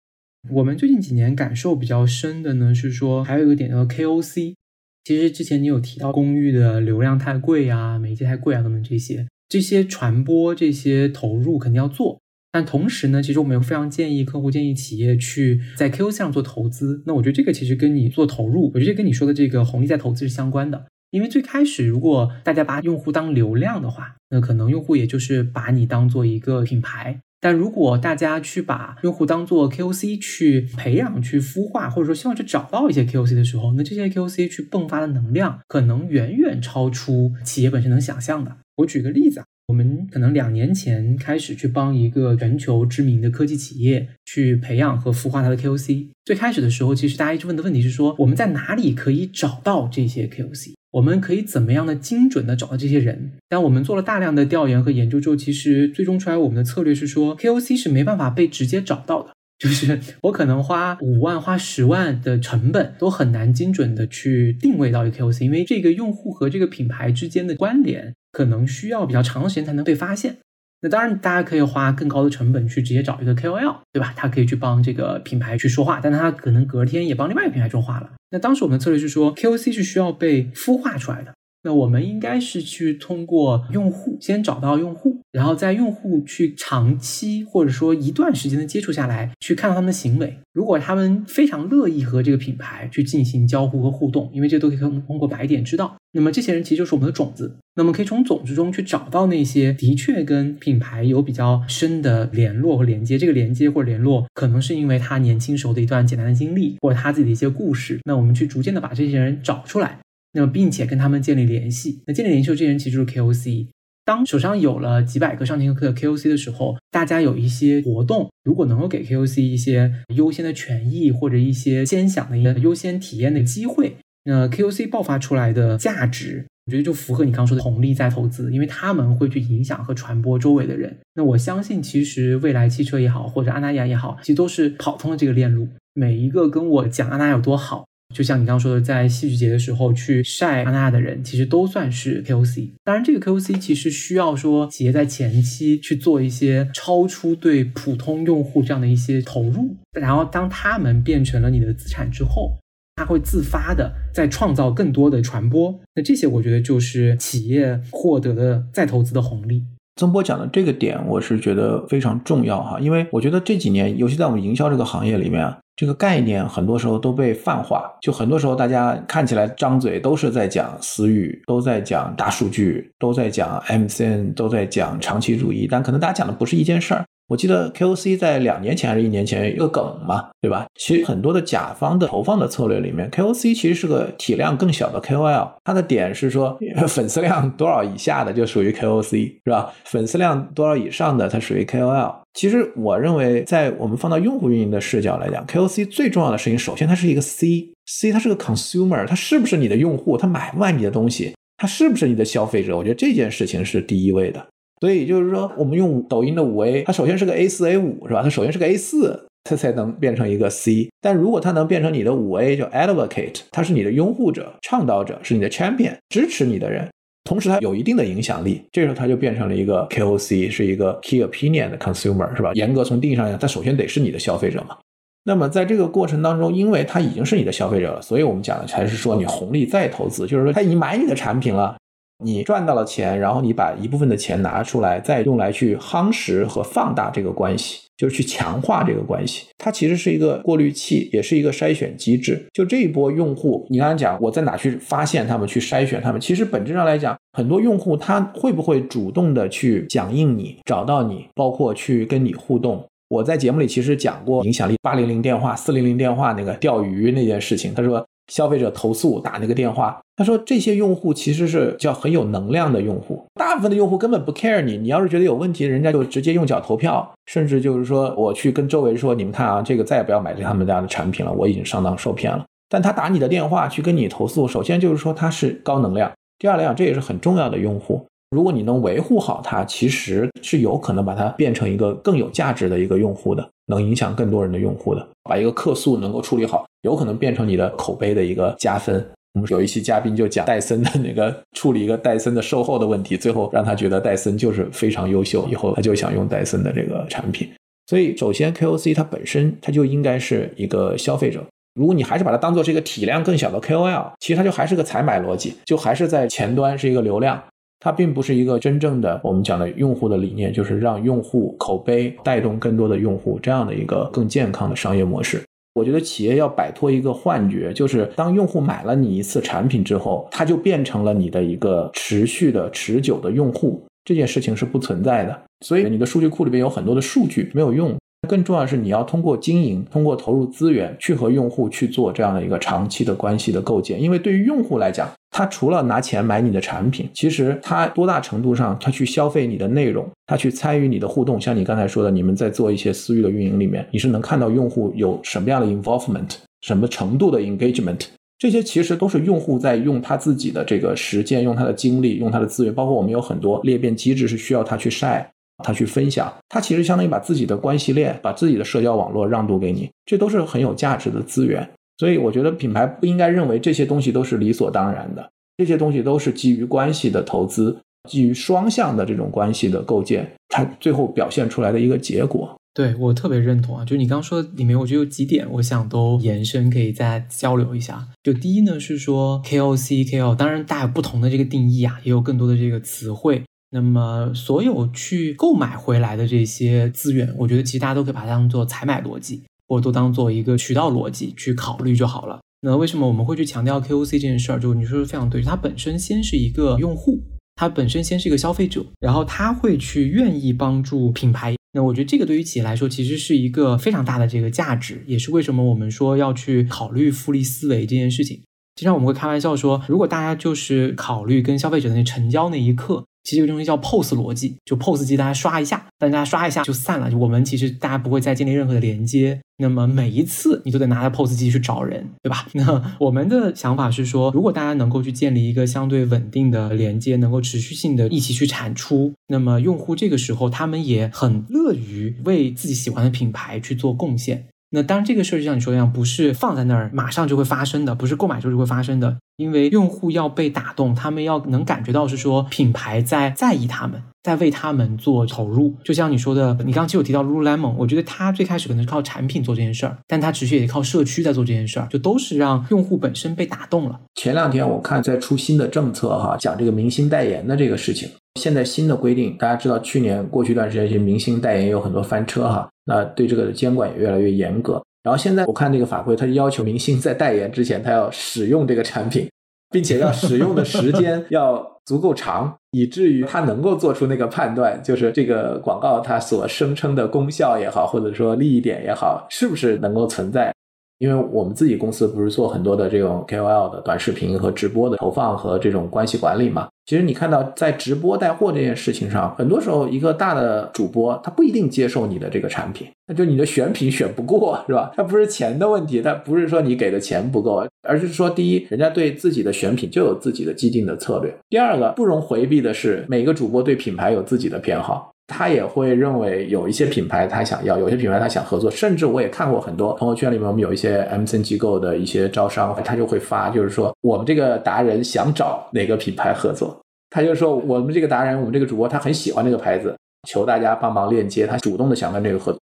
我们最近几年感受比较深的呢，是说还有一个点叫 KOC。其实之前你有提到公寓的流量太贵啊，媒介太贵啊等等这些，这些传播这些投入肯定要做。但同时呢，其实我们又非常建议客户、建议企业去在 KOC 上做投资。那我觉得这个其实跟你做投入，我觉得跟你说的这个红利在投资是相关的。因为最开始如果大家把用户当流量的话，那可能用户也就是把你当做一个品牌，但如果大家去把用户当做 KOC 去培养、去孵化，或者说希望去找到一些 KOC 的时候，那这些 KOC 去迸发的能量，可能远远超出企业本身能想象的。我举个例子啊。我们可能两年前开始去帮一个全球知名的科技企业去培养和孵化它的 KOC。最开始的时候，其实大家一直问的问题是说，我们在哪里可以找到这些 KOC？我们可以怎么样的精准的找到这些人？但我们做了大量的调研和研究之后，其实最终出来我们的策略是说，KOC 是没办法被直接找到的。就是我可能花五万、花十万的成本，都很难精准的去定位到一个 KOC，因为这个用户和这个品牌之间的关联，可能需要比较长的时间才能被发现。那当然，大家可以花更高的成本去直接找一个 KOL，对吧？他可以去帮这个品牌去说话，但他可能隔天也帮另外一个品牌说话了。那当时我们的策略是说，KOC 是需要被孵化出来的。那我们应该是去通过用户先找到用户，然后在用户去长期或者说一段时间的接触下来，去看到他们的行为。如果他们非常乐意和这个品牌去进行交互和互动，因为这都可以通过白点知道。那么这些人其实就是我们的种子。那么可以从种子中去找到那些的确跟品牌有比较深的联络和连接。这个连接或者联络，可能是因为他年轻时候的一段简单的经历，或者他自己的一些故事。那我们去逐渐的把这些人找出来。那么，并且跟他们建立联系。那建立联系，这些人其实就是 KOC。当手上有了几百个、上千个 KOC 的时候，大家有一些活动，如果能够给 KOC 一些优先的权益或者一些先享的一个优先体验的机会，那 KOC 爆发出来的价值，我觉得就符合你刚刚说的红利再投资，因为他们会去影响和传播周围的人。那我相信，其实未来汽车也好，或者阿那亚也好，其实都是跑通了这个链路。每一个跟我讲阿那亚有多好。就像你刚刚说的，在戏剧节的时候去晒阿娜的人，其实都算是 KOC。当然，这个 KOC 其实需要说企业在前期去做一些超出对普通用户这样的一些投入，然后当他们变成了你的资产之后，他会自发的在创造更多的传播。那这些我觉得就是企业获得的再投资的红利。曾波讲的这个点，我是觉得非常重要哈，因为我觉得这几年，尤其在我们营销这个行业里面啊。这个概念很多时候都被泛化，就很多时候大家看起来张嘴都是在讲私域，都在讲大数据，都在讲 MCN，都在讲长期主义，但可能大家讲的不是一件事儿。我记得 KOC 在两年前还是一年前有个梗嘛，对吧？其实很多的甲方的投放的策略里面，KOC 其实是个体量更小的 KOL。它的点是说，粉丝量多少以下的就属于 KOC，是吧？粉丝量多少以上的它属于 KOL。其实我认为，在我们放到用户运营的视角来讲，KOC 最重要的事情，首先它是一个 C，C 它是个 consumer，它是不是你的用户？他买不买你的东西？他是不是你的消费者？我觉得这件事情是第一位的。所以就是说，我们用抖音的五 A，它首先是个 A 四 A 五，是吧？它首先是个 A 四，它才能变成一个 C。但如果它能变成你的五 A，叫 Advocate，它是你的拥护者、倡导者，是你的 Champion，支持你的人，同时它有一定的影响力，这时候它就变成了一个 KOC，是一个 Key Opinion 的 Consumer，是吧？严格从定义上讲，它首先得是你的消费者嘛。那么在这个过程当中，因为它已经是你的消费者了，所以我们讲的才是说你红利再投资，就是说他已经买你的产品了。你赚到了钱，然后你把一部分的钱拿出来，再用来去夯实和放大这个关系，就是去强化这个关系。它其实是一个过滤器，也是一个筛选机制。就这一波用户，你刚才讲我在哪去发现他们，去筛选他们？其实本质上来讲，很多用户他会不会主动的去响应你，找到你，包括去跟你互动？我在节目里其实讲过影响力八零零电话、四零零电话那个钓鱼那件事情。他说。消费者投诉打那个电话，他说这些用户其实是叫很有能量的用户，大部分的用户根本不 care 你，你要是觉得有问题，人家就直接用脚投票，甚至就是说我去跟周围说，你们看啊，这个再也不要买他们家的产品了，我已经上当受骗了。但他打你的电话去跟你投诉，首先就是说他是高能量，第二来讲这也是很重要的用户。如果你能维护好它，其实是有可能把它变成一个更有价值的一个用户的，能影响更多人的用户的。把一个客诉能够处理好，有可能变成你的口碑的一个加分。我们有一期嘉宾就讲戴森的那个处理一个戴森的售后的问题，最后让他觉得戴森就是非常优秀，以后他就想用戴森的这个产品。所以，首先 KOC 它本身它就应该是一个消费者。如果你还是把它当做是一个体量更小的 KOL，其实它就还是个采买逻辑，就还是在前端是一个流量。它并不是一个真正的我们讲的用户的理念，就是让用户口碑带动更多的用户这样的一个更健康的商业模式。我觉得企业要摆脱一个幻觉，就是当用户买了你一次产品之后，他就变成了你的一个持续的、持久的用户，这件事情是不存在的。所以你的数据库里边有很多的数据没有用。更重要的是，你要通过经营，通过投入资源，去和用户去做这样的一个长期的关系的构建。因为对于用户来讲，他除了拿钱买你的产品，其实他多大程度上他去消费你的内容，他去参与你的互动。像你刚才说的，你们在做一些私域的运营里面，你是能看到用户有什么样的 involvement，什么程度的 engagement，这些其实都是用户在用他自己的这个时间，用他的精力，用他的资源。包括我们有很多裂变机制是需要他去晒。他去分享，他其实相当于把自己的关系链、把自己的社交网络让渡给你，这都是很有价值的资源。所以我觉得品牌不应该认为这些东西都是理所当然的，这些东西都是基于关系的投资，基于双向的这种关系的构建，它最后表现出来的一个结果。对我特别认同啊，就你刚刚说里面，我觉得有几点，我想都延伸可以再交流一下。就第一呢是说 KOC、KOL，当然大家有不同的这个定义啊，也有更多的这个词汇。那么，所有去购买回来的这些资源，我觉得其实大家都可以把它当做采买逻辑，或者都当做一个渠道逻辑去考虑就好了。那为什么我们会去强调 KOC 这件事儿？就你说的非常对，它本身先是一个用户，它本身先是一个消费者，然后他会去愿意帮助品牌。那我觉得这个对于企业来说，其实是一个非常大的这个价值，也是为什么我们说要去考虑复利思维这件事情。经常我们会开玩笑说，如果大家就是考虑跟消费者的那成交那一刻。其实有东西叫 POS 逻辑，就 POS 机大家刷一下，大家刷一下就散了。就我们其实大家不会再建立任何的连接，那么每一次你都得拿着 POS 机去找人，对吧？那我们的想法是说，如果大家能够去建立一个相对稳定的连接，能够持续性的一起去产出，那么用户这个时候他们也很乐于为自己喜欢的品牌去做贡献。那当然，这个事儿就像你说一样，不是放在那儿马上就会发生的，不是购买之后就会发生的。因为用户要被打动，他们要能感觉到是说品牌在在意他们，在为他们做投入。就像你说的，你刚刚其实有提到 Lululemon，我觉得他最开始可能是靠产品做这件事儿，但他持续也靠社区在做这件事儿，就都是让用户本身被打动了。前两天我看在出新的政策哈，讲这个明星代言的这个事情。现在新的规定，大家知道，去年过去一段时间，一些明星代言有很多翻车哈，那对这个监管也越来越严格。然后现在我看这个法规，它要求明星在代言之前，他要使用这个产品，并且要使用的时间 要足够长，以至于他能够做出那个判断，就是这个广告它所声称的功效也好，或者说利益点也好，是不是能够存在。因为我们自己公司不是做很多的这种 KOL 的短视频和直播的投放和这种关系管理嘛？其实你看到在直播带货这件事情上，很多时候一个大的主播他不一定接受你的这个产品，那就你的选品选不过是吧？它不是钱的问题，它不是说你给的钱不够，而是说第一，人家对自己的选品就有自己的既定的策略；第二个，不容回避的是每个主播对品牌有自己的偏好。他也会认为有一些品牌他想要，有些品牌他想合作，甚至我也看过很多朋友圈里面，我们有一些 M C N 机构的一些招商，他就会发，就是说我们这个达人想找哪个品牌合作，他就说我们这个达人，我们这个主播他很喜欢这个牌子，求大家帮忙链接，他主动的想跟这个合作。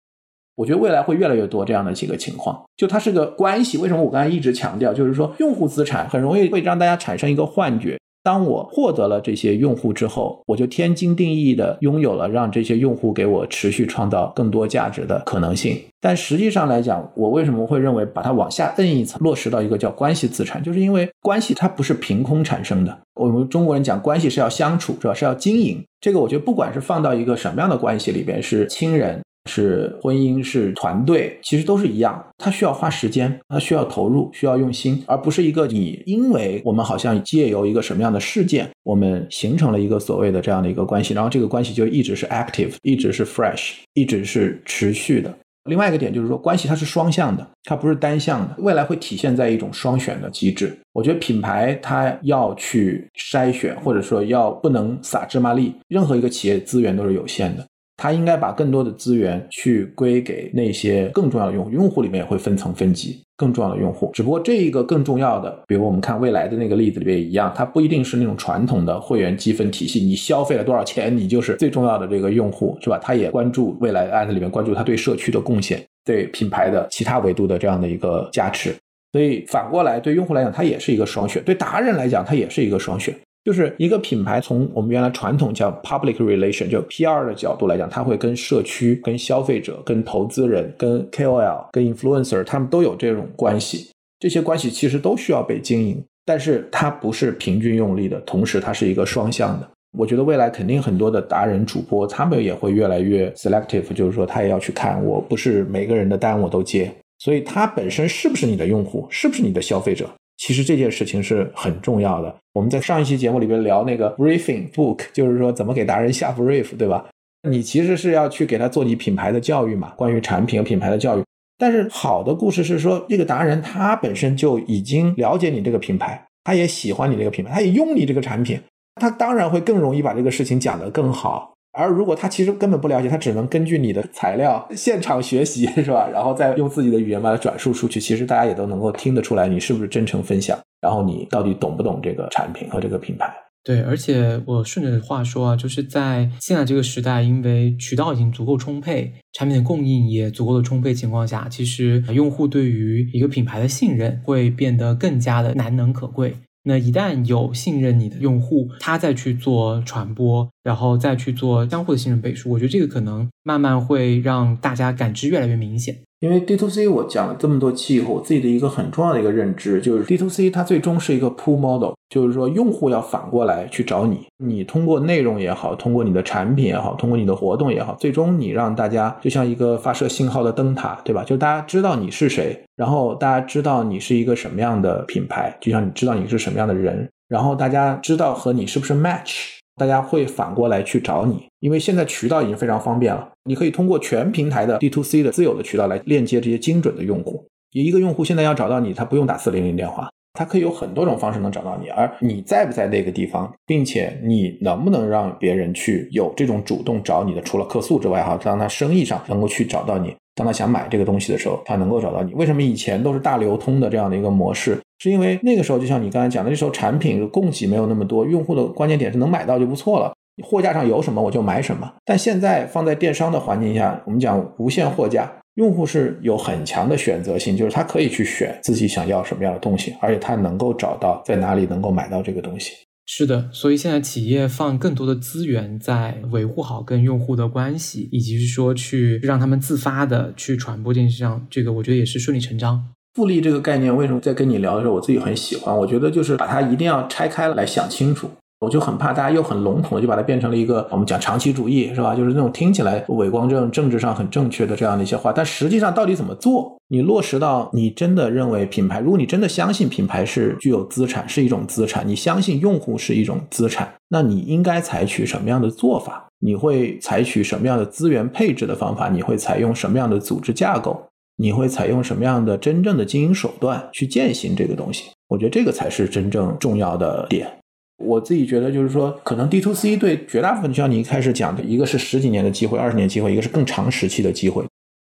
我觉得未来会越来越多这样的几个情况，就它是个关系。为什么我刚才一直强调，就是说用户资产很容易会让大家产生一个幻觉。当我获得了这些用户之后，我就天经地义的拥有了让这些用户给我持续创造更多价值的可能性。但实际上来讲，我为什么会认为把它往下摁一层，落实到一个叫关系资产，就是因为关系它不是凭空产生的。我们中国人讲关系是要相处，是吧？是要经营。这个我觉得不管是放到一个什么样的关系里边，是亲人。是婚姻，是团队，其实都是一样。它需要花时间，它需要投入，需要用心，而不是一个你因为我们好像借由一个什么样的事件，我们形成了一个所谓的这样的一个关系，然后这个关系就一直是 active，一直是 fresh，一直是持续的。另外一个点就是说，关系它是双向的，它不是单向的，未来会体现在一种双选的机制。我觉得品牌它要去筛选，或者说要不能撒芝麻粒，任何一个企业资源都是有限的。他应该把更多的资源去归给那些更重要的用户，用户里面也会分层分级，更重要的用户。只不过这一个更重要的，比如我们看未来的那个例子里边一样，它不一定是那种传统的会员积分体系，你消费了多少钱，你就是最重要的这个用户，是吧？他也关注未来案子里面关注他对社区的贡献，对品牌的其他维度的这样的一个加持。所以反过来对用户来讲，它也是一个双选；对达人来讲，它也是一个双选。就是一个品牌，从我们原来传统叫 public relation，就 PR 的角度来讲，它会跟社区、跟消费者、跟投资人、跟 KOL、跟 influencer，他们都有这种关系。这些关系其实都需要被经营，但是它不是平均用力的，同时它是一个双向的。我觉得未来肯定很多的达人主播，他们也会越来越 selective，就是说他也要去看，我不是每个人的单我都接，所以他本身是不是你的用户，是不是你的消费者，其实这件事情是很重要的。我们在上一期节目里边聊那个 briefing book，就是说怎么给达人下 brief，对吧？你其实是要去给他做你品牌的教育嘛，关于产品和品牌的教育。但是好的故事是说，这个达人他本身就已经了解你这个品牌，他也喜欢你这个品牌，他也用你这个产品。他当然会更容易把这个事情讲得更好，而如果他其实根本不了解，他只能根据你的材料现场学习，是吧？然后再用自己的语言把它转述出去，其实大家也都能够听得出来你是不是真诚分享，然后你到底懂不懂这个产品和这个品牌。对，而且我顺着话说啊，就是在现在这个时代，因为渠道已经足够充沛，产品的供应也足够的充沛情况下，其实用户对于一个品牌的信任会变得更加的难能可贵。那一旦有信任你的用户，他再去做传播，然后再去做相互的信任背书，我觉得这个可能慢慢会让大家感知越来越明显。因为 D to C 我讲了这么多期以后，我自己的一个很重要的一个认知就是 D to C 它最终是一个 pull model，就是说用户要反过来去找你，你通过内容也好，通过你的产品也好，通过你的活动也好，最终你让大家就像一个发射信号的灯塔，对吧？就大家知道你是谁，然后大家知道你是一个什么样的品牌，就像你知道你是什么样的人，然后大家知道和你是不是 match。大家会反过来去找你，因为现在渠道已经非常方便了，你可以通过全平台的 D to C 的自有的渠道来链接这些精准的用户。一个用户现在要找到你，他不用打四零零电话，他可以有很多种方式能找到你。而你在不在那个地方，并且你能不能让别人去有这种主动找你的，除了客诉之外，哈，让他生意上能够去找到你。当他想买这个东西的时候，他能够找到你。为什么以前都是大流通的这样的一个模式？是因为那个时候就像你刚才讲的，那时候产品供给没有那么多，用户的关键点是能买到就不错了。货架上有什么我就买什么。但现在放在电商的环境下，我们讲无限货架，用户是有很强的选择性，就是他可以去选自己想要什么样的东西，而且他能够找到在哪里能够买到这个东西。是的，所以现在企业放更多的资源在维护好跟用户的关系，以及说去让他们自发的去传播这件事上，这个我觉得也是顺理成章。复利这个概念，为什么在跟你聊的时候，我自己很喜欢？我觉得就是把它一定要拆开来想清楚。我就很怕大家又很笼统的就把它变成了一个我们讲长期主义是吧？就是那种听起来伪光正、政治上很正确的这样的一些话，但实际上到底怎么做？你落实到你真的认为品牌，如果你真的相信品牌是具有资产，是一种资产，你相信用户是一种资产，那你应该采取什么样的做法？你会采取什么样的资源配置的方法？你会采用什么样的组织架构？你会采用什么样的真正的经营手段去践行这个东西？我觉得这个才是真正重要的点。我自己觉得，就是说，可能 D to C 对绝大部分，就像你一开始讲的，一个是十几年的机会，二十年机会，一个是更长时期的机会。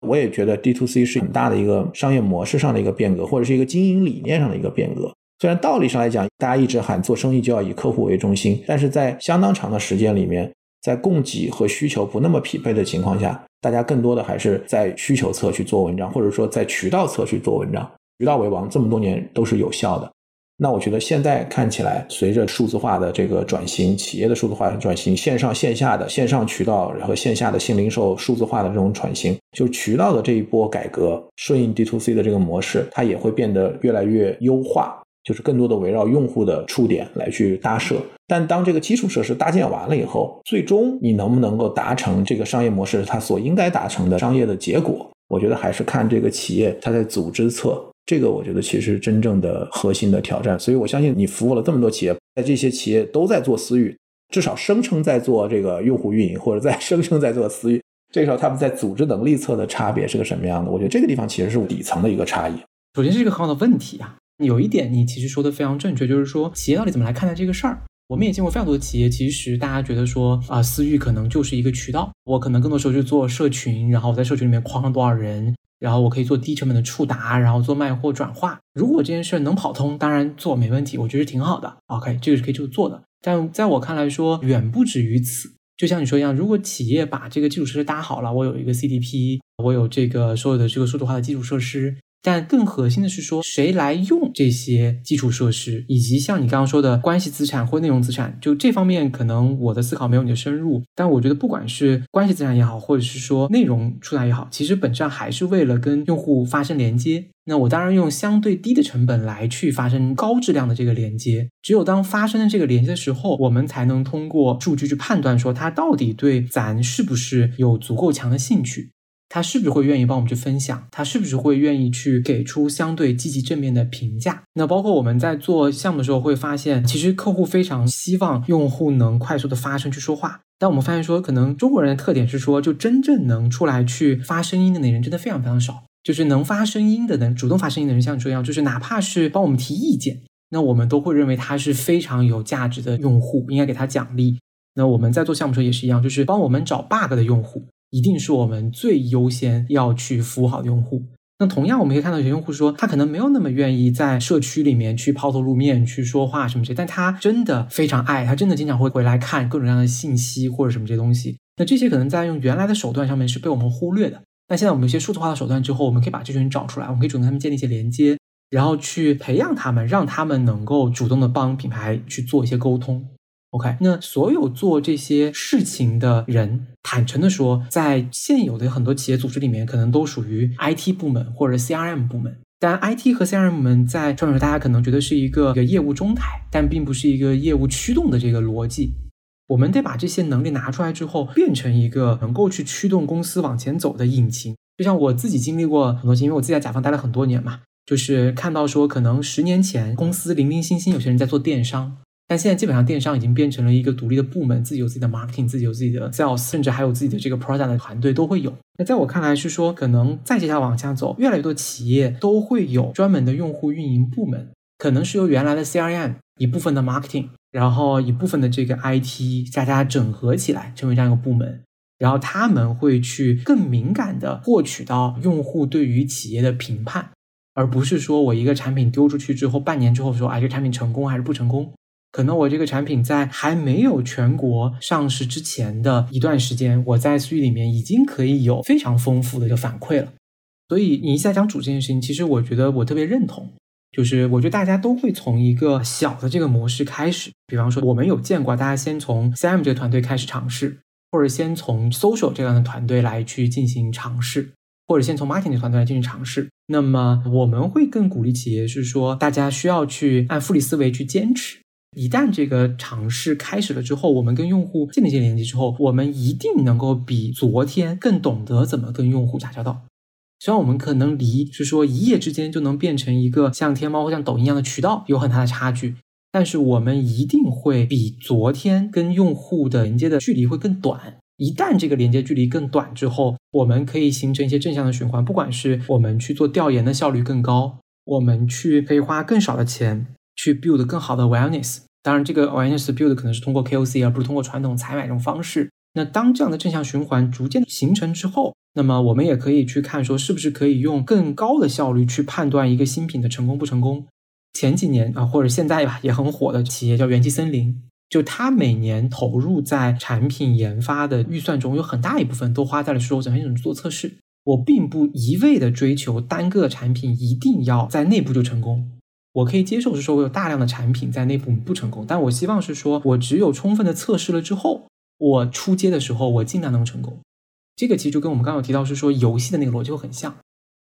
我也觉得 D to C 是很大的一个商业模式上的一个变革，或者是一个经营理念上的一个变革。虽然道理上来讲，大家一直喊做生意就要以客户为中心，但是在相当长的时间里面，在供给和需求不那么匹配的情况下，大家更多的还是在需求侧去做文章，或者说在渠道侧去做文章，渠道为王，这么多年都是有效的。那我觉得现在看起来，随着数字化的这个转型，企业的数字化转型，线上线下的线上渠道和线下的新零售数字化的这种转型，就是渠道的这一波改革，顺应 D to C 的这个模式，它也会变得越来越优化，就是更多的围绕用户的触点来去搭设。但当这个基础设施搭建完了以后，最终你能不能够达成这个商业模式它所应该达成的商业的结果？我觉得还是看这个企业它在组织侧。这个我觉得其实真正的核心的挑战，所以我相信你服务了这么多企业，在这些企业都在做私域，至少声称在做这个用户运营，或者在 声称在做私域，这个时候他们在组织能力侧的差别是个什么样的？我觉得这个地方其实是底层的一个差异。首先是一个很好的问题啊，有一点你其实说的非常正确，就是说企业到底怎么来看待这个事儿？我们也见过非常多的企业，其实大家觉得说啊，私域可能就是一个渠道，我可能更多时候就做社群，然后我在社群里面框了多少人。然后我可以做低成本的触达，然后做卖货转化。如果这件事能跑通，当然做没问题，我觉得挺好的。OK，这个是可以去做的。但在我看来说，远不止于此。就像你说一样，如果企业把这个基础设施搭好了，我有一个 CDP，我有这个所有的这个数字化的基础设施。但更核心的是说，谁来用这些基础设施，以及像你刚刚说的关系资产或内容资产，就这方面可能我的思考没有你的深入。但我觉得，不管是关系资产也好，或者是说内容出来也好，其实本质上还是为了跟用户发生连接。那我当然用相对低的成本来去发生高质量的这个连接。只有当发生了这个连接的时候，我们才能通过数据去判断说它到底对咱是不是有足够强的兴趣，他是不是会愿意帮我们去分享，他是不是会愿意去给出相对积极正面的评价。那包括我们在做项目的时候会发现，其实客户非常希望用户能快速的发声去说话。但我们发现说，可能中国人的特点是说，就真正能出来去发声音的那人真的非常非常少。就是能发声音的人，主动发声音的人，像你这样，就是哪怕是帮我们提意见，那我们都会认为他是非常有价值的用户，应该给他奖励。那我们在做项目时候也是一样，就是帮我们找 bug 的用户，一定是我们最优先要去服务好的用户。那同样，我们可以看到有些用户说，他可能没有那么愿意在社区里面去抛头露面去说话什么这，但他真的非常爱，他真的经常会回来看各种各样的信息或者什么这些东西。那这些可能在用原来的手段上面是被我们忽略的。那现在我们有些数字化的手段之后，我们可以把这群人找出来，我们可以主动跟他们建立一些连接，然后去培养他们，让他们能够主动的帮品牌去做一些沟通。OK，那所有做这些事情的人，坦诚的说，在现有的很多企业组织里面，可能都属于 IT 部门或者 CRM 部门。但 IT 和 CRM 部门在创始，大家可能觉得是一个一个业务中台，但并不是一个业务驱动的这个逻辑。我们得把这些能力拿出来之后，变成一个能够去驱动公司往前走的引擎。就像我自己经历过很多，因为我自己在甲方待了很多年嘛，就是看到说，可能十年前公司零零星星有些人在做电商，但现在基本上电商已经变成了一个独立的部门，自己有自己的 marketing，自己有自己的 sales，甚至还有自己的这个 product 的团队都会有。那在我看来是说，可能再接下来往下走，越来越多企业都会有专门的用户运营部门，可能是由原来的 CRM 一部分的 marketing。然后一部分的这个 IT 大家整合起来，成为这样一个部门，然后他们会去更敏感的获取到用户对于企业的评判，而不是说我一个产品丢出去之后，半年之后说，哎，这产品成功还是不成功？可能我这个产品在还没有全国上市之前的一段时间，我在私域里面已经可以有非常丰富的一个反馈了。所以你一下讲主这件事情，其实我觉得我特别认同。就是我觉得大家都会从一个小的这个模式开始，比方说我们有见过大家先从 CM 这个团队开始尝试，或者先从 Social 这样的团队来去进行尝试，或者先从 Marketing 的团队来进行尝试。那么我们会更鼓励企业是说，大家需要去按复利思维去坚持。一旦这个尝试开始了之后，我们跟用户建立一些连接之后，我们一定能够比昨天更懂得怎么跟用户打交道。虽然我们可能离是说一夜之间就能变成一个像天猫或像抖音一样的渠道有很大的差距，但是我们一定会比昨天跟用户的连接的距离会更短。一旦这个连接距离更短之后，我们可以形成一些正向的循环。不管是我们去做调研的效率更高，我们去可以花更少的钱去 build 更好的 awareness。当然，这个 awareness build 可能是通过 KOC 而不是通过传统采买这种方式。那当这样的正向循环逐渐形成之后，那么我们也可以去看，说是不是可以用更高的效率去判断一个新品的成功不成功。前几年啊，或者现在吧，也很火的企业叫元气森林，就它每年投入在产品研发的预算中，有很大一部分都花在了说怎么样做测试。我并不一味的追求单个产品一定要在内部就成功，我可以接受是说我有大量的产品在内部不成功，但我希望是说我只有充分的测试了之后，我出街的时候我尽量能成功。这个其实就跟我们刚刚有提到是说游戏的那个逻辑会很像，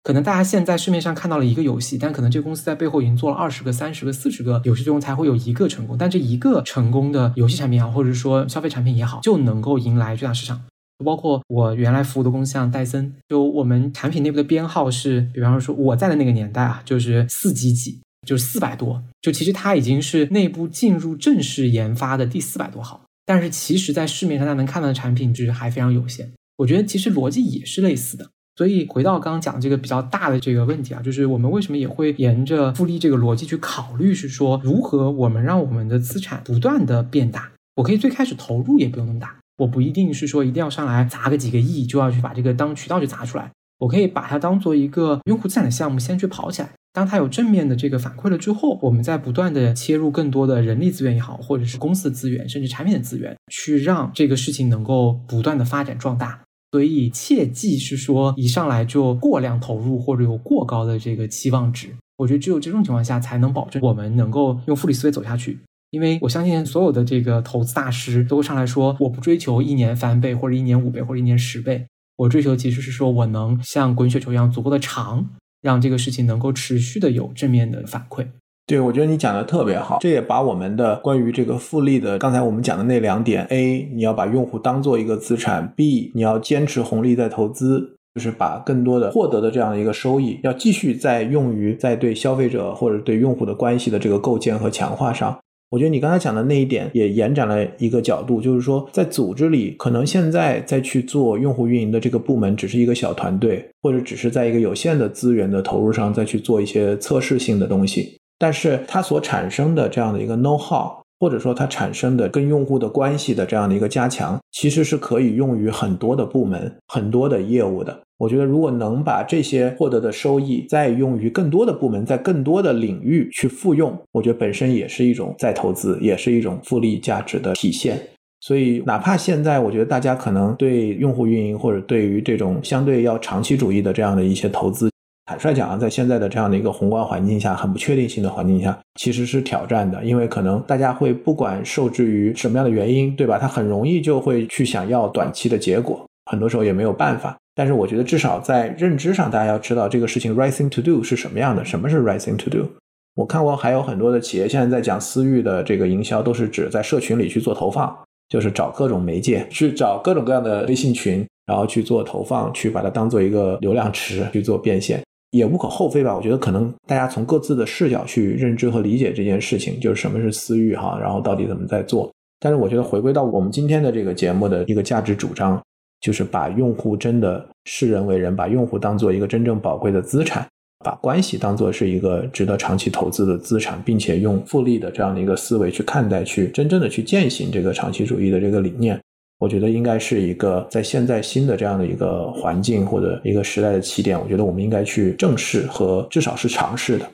可能大家现在市面上看到了一个游戏，但可能这个公司在背后已经做了二十个、三十个、四十个游戏，中才会有一个成功。但这一个成功的游戏产品也好，或者说消费产品也好，就能够迎来巨大市场。包括我原来服务的公司像戴森，就我们产品内部的编号是，比方说我在的那个年代啊，就是四几几，就是四百多，就其实它已经是内部进入正式研发的第四百多号，但是其实在市面上大家能看到的产品就是还非常有限。我觉得其实逻辑也是类似的，所以回到刚刚讲这个比较大的这个问题啊，就是我们为什么也会沿着复利这个逻辑去考虑，是说如何我们让我们的资产不断的变大。我可以最开始投入也不用那么大，我不一定是说一定要上来砸个几个亿就要去把这个当渠道去砸出来，我可以把它当做一个用户资产的项目先去跑起来。当它有正面的这个反馈了之后，我们再不断的切入更多的人力资源也好，或者是公司的资源，甚至产品的资源，去让这个事情能够不断的发展壮大。所以切记是说，一上来就过量投入或者有过高的这个期望值。我觉得只有这种情况下，才能保证我们能够用复利思维走下去。因为我相信所有的这个投资大师都会上来说，我不追求一年翻倍或者一年五倍或者一年十倍，我追求其实是说我能像滚雪球一样足够的长，让这个事情能够持续的有正面的反馈。对，我觉得你讲的特别好，这也把我们的关于这个复利的，刚才我们讲的那两点：A，你要把用户当做一个资产；B，你要坚持红利再投资，就是把更多的获得的这样的一个收益，要继续在用于在对消费者或者对用户的关系的这个构建和强化上。我觉得你刚才讲的那一点也延展了一个角度，就是说，在组织里，可能现在再去做用户运营的这个部门只是一个小团队，或者只是在一个有限的资源的投入上再去做一些测试性的东西，但是它所产生的这样的一个 know how，或者说它产生的跟用户的关系的这样的一个加强，其实是可以用于很多的部门、很多的业务的。我觉得，如果能把这些获得的收益再用于更多的部门，在更多的领域去复用，我觉得本身也是一种再投资，也是一种复利价值的体现。所以，哪怕现在我觉得大家可能对用户运营或者对于这种相对要长期主义的这样的一些投资，坦率讲啊，在现在的这样的一个宏观环境下，很不确定性的环境下，其实是挑战的，因为可能大家会不管受制于什么样的原因，对吧？他很容易就会去想要短期的结果，很多时候也没有办法。但是我觉得，至少在认知上，大家要知道这个事情 right thing to do 是什么样的。什么是 right thing to do？我看过还有很多的企业现在在讲私域的这个营销，都是指在社群里去做投放，就是找各种媒介，去找各种各样的微信群，然后去做投放，去把它当做一个流量池去做变现，也无可厚非吧。我觉得可能大家从各自的视角去认知和理解这件事情，就是什么是私域哈，然后到底怎么在做。但是我觉得回归到我们今天的这个节目的一个价值主张。就是把用户真的视人为人，把用户当做一个真正宝贵的资产，把关系当做是一个值得长期投资的资产，并且用复利的这样的一个思维去看待，去真正的去践行这个长期主义的这个理念。我觉得应该是一个在现在新的这样的一个环境或者一个时代的起点，我觉得我们应该去正视和至少是尝试的。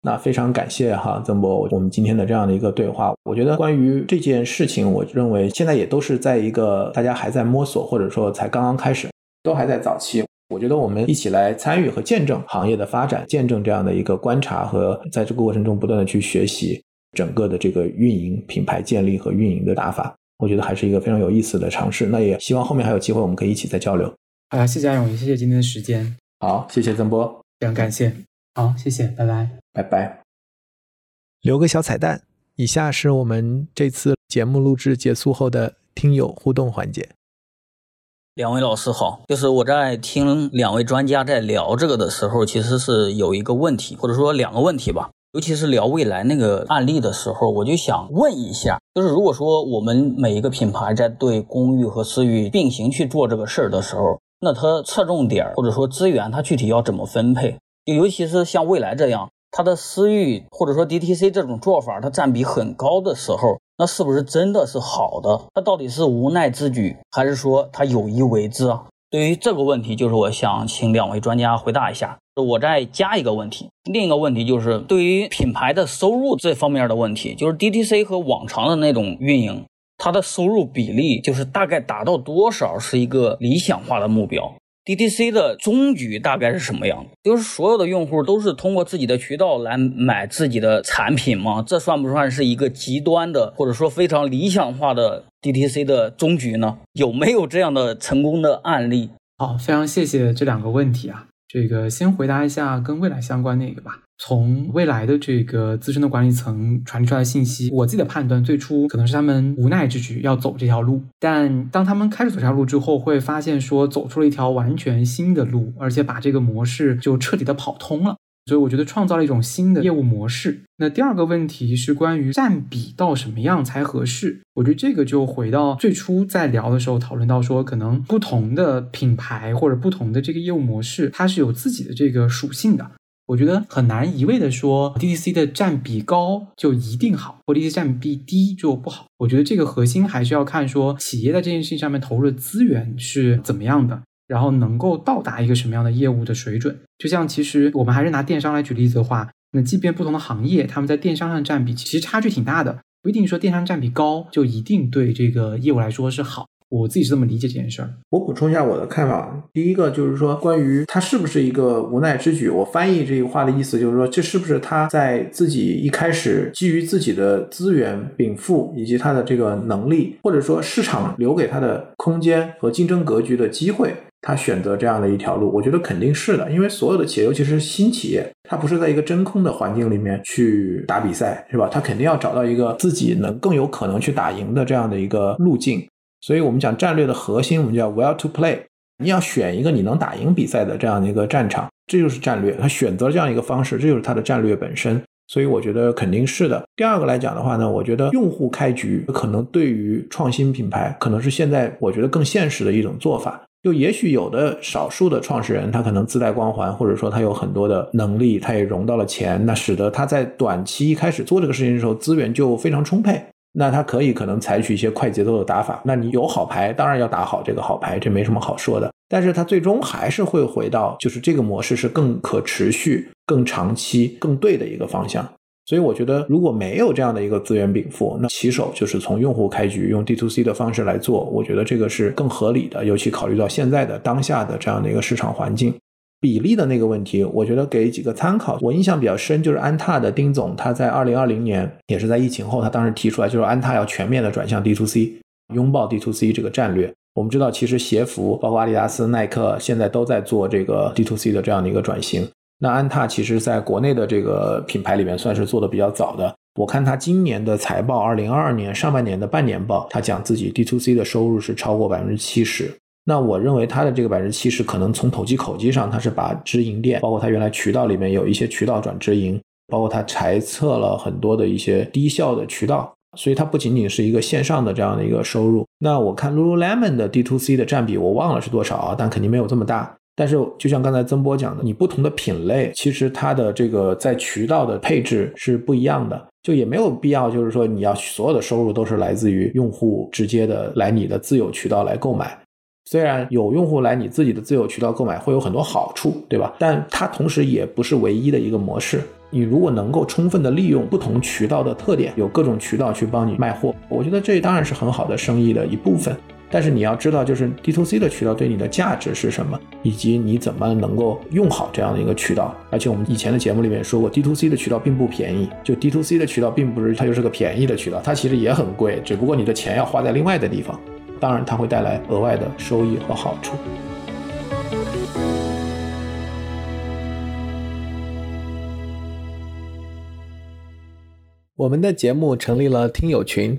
那非常感谢哈曾博，我们今天的这样的一个对话。我觉得关于这件事情，我认为现在也都是在一个大家还在摸索，或者说才刚刚开始，都还在早期。我觉得我们一起来参与和见证行业的发展，见证这样的一个观察和在这个过程中不断的去学习整个的这个运营品牌建立和运营的打法。我觉得还是一个非常有意思的尝试。那也希望后面还有机会，我们可以一起再交流。好呀，谢谢阿勇，也谢谢今天的时间。好，谢谢曾波，非常感谢。好，谢谢，拜拜。拜拜。留个小彩蛋，以下是我们这次节目录制结束后的听友互动环节。两位老师好，就是我在听两位专家在聊这个的时候，其实是有一个问题，或者说两个问题吧。尤其是聊未来那个案例的时候，我就想问一下，就是如果说我们每一个品牌在对公域和私域并行去做这个事儿的时候，那它侧重点或者说资源，它具体要怎么分配？就尤其是像未来这样，它的私域或者说 DTC 这种做法，它占比很高的时候，那是不是真的是好的？它到底是无奈之举，还是说它有意为之啊？对于这个问题，就是我想请两位专家回答一下。我再加一个问题，另一个问题就是对于品牌的收入这方面的问题，就是 DTC 和往常的那种运营，它的收入比例就是大概达到多少是一个理想化的目标？DTC 的终局大概是什么样的？就是所有的用户都是通过自己的渠道来买自己的产品吗？这算不算是一个极端的，或者说非常理想化的 DTC 的终局呢？有没有这样的成功的案例？好，非常谢谢这两个问题啊。这个先回答一下跟未来相关那个吧。从未来的这个资深的管理层传递出来的信息，我自己的判断，最初可能是他们无奈之举要走这条路，但当他们开始走这条路之后，会发现说走出了一条完全新的路，而且把这个模式就彻底的跑通了。所以我觉得创造了一种新的业务模式。那第二个问题是关于占比到什么样才合适？我觉得这个就回到最初在聊的时候讨论到说，可能不同的品牌或者不同的这个业务模式，它是有自己的这个属性的。我觉得很难一味的说 DTC 的占比高就一定好，或 DTC 占比低就不好。我觉得这个核心还是要看说企业在这件事情上面投入的资源是怎么样的，然后能够到达一个什么样的业务的水准。就像其实我们还是拿电商来举例子的话，那即便不同的行业，他们在电商上占比其实差距挺大的，不一定说电商占比高就一定对这个业务来说是好。我自己是这么理解这件事儿。我补充一下我的看法。第一个就是说，关于它是不是一个无奈之举，我翻译这句话的意思就是说，这是不是他在自己一开始基于自己的资源禀赋以及他的这个能力，或者说市场留给他的空间和竞争格局的机会。他选择这样的一条路，我觉得肯定是的，因为所有的企业，尤其是新企业，它不是在一个真空的环境里面去打比赛，是吧？它肯定要找到一个自己能更有可能去打赢的这样的一个路径。所以我们讲战略的核心，我们叫 well to play，你要选一个你能打赢比赛的这样的一个战场，这就是战略。他选择这样一个方式，这就是他的战略本身。所以我觉得肯定是的。第二个来讲的话呢，我觉得用户开局可能对于创新品牌，可能是现在我觉得更现实的一种做法。就也许有的少数的创始人，他可能自带光环，或者说他有很多的能力，他也融到了钱，那使得他在短期一开始做这个事情的时候，资源就非常充沛。那他可以可能采取一些快节奏的打法。那你有好牌，当然要打好这个好牌，这没什么好说的。但是他最终还是会回到，就是这个模式是更可持续、更长期、更对的一个方向。所以我觉得，如果没有这样的一个资源禀赋，那起手就是从用户开局，用 D to C 的方式来做，我觉得这个是更合理的。尤其考虑到现在的当下的这样的一个市场环境，比例的那个问题，我觉得给几个参考。我印象比较深，就是安踏的丁总，他在二零二零年，也是在疫情后，他当时提出来，就是安踏要全面的转向 D to C，拥抱 D to C 这个战略。我们知道，其实鞋服，包括阿迪达斯、耐克，现在都在做这个 D to C 的这样的一个转型。那安踏其实在国内的这个品牌里面算是做的比较早的。我看它今年的财报，二零二二年上半年的半年报，它讲自己 D to C 的收入是超过百分之七十。那我认为它的这个百分之七十，可能从投机口径上，它是把直营店，包括它原来渠道里面有一些渠道转直营，包括它裁撤了很多的一些低效的渠道，所以它不仅仅是一个线上的这样的一个收入。那我看 Lululemon 的 D to C 的占比，我忘了是多少啊，但肯定没有这么大。但是，就像刚才曾波讲的，你不同的品类，其实它的这个在渠道的配置是不一样的，就也没有必要，就是说你要所有的收入都是来自于用户直接的来你的自有渠道来购买。虽然有用户来你自己的自有渠道购买会有很多好处，对吧？但它同时也不是唯一的一个模式。你如果能够充分的利用不同渠道的特点，有各种渠道去帮你卖货，我觉得这当然是很好的生意的一部分。但是你要知道，就是 D to C 的渠道对你的价值是什么，以及你怎么能够用好这样的一个渠道。而且我们以前的节目里面说过，D to C 的渠道并不便宜。就 D to C 的渠道并不是它就是个便宜的渠道，它其实也很贵，只不过你的钱要花在另外的地方。当然，它会带来额外的收益和好处。我们的节目成立了听友群。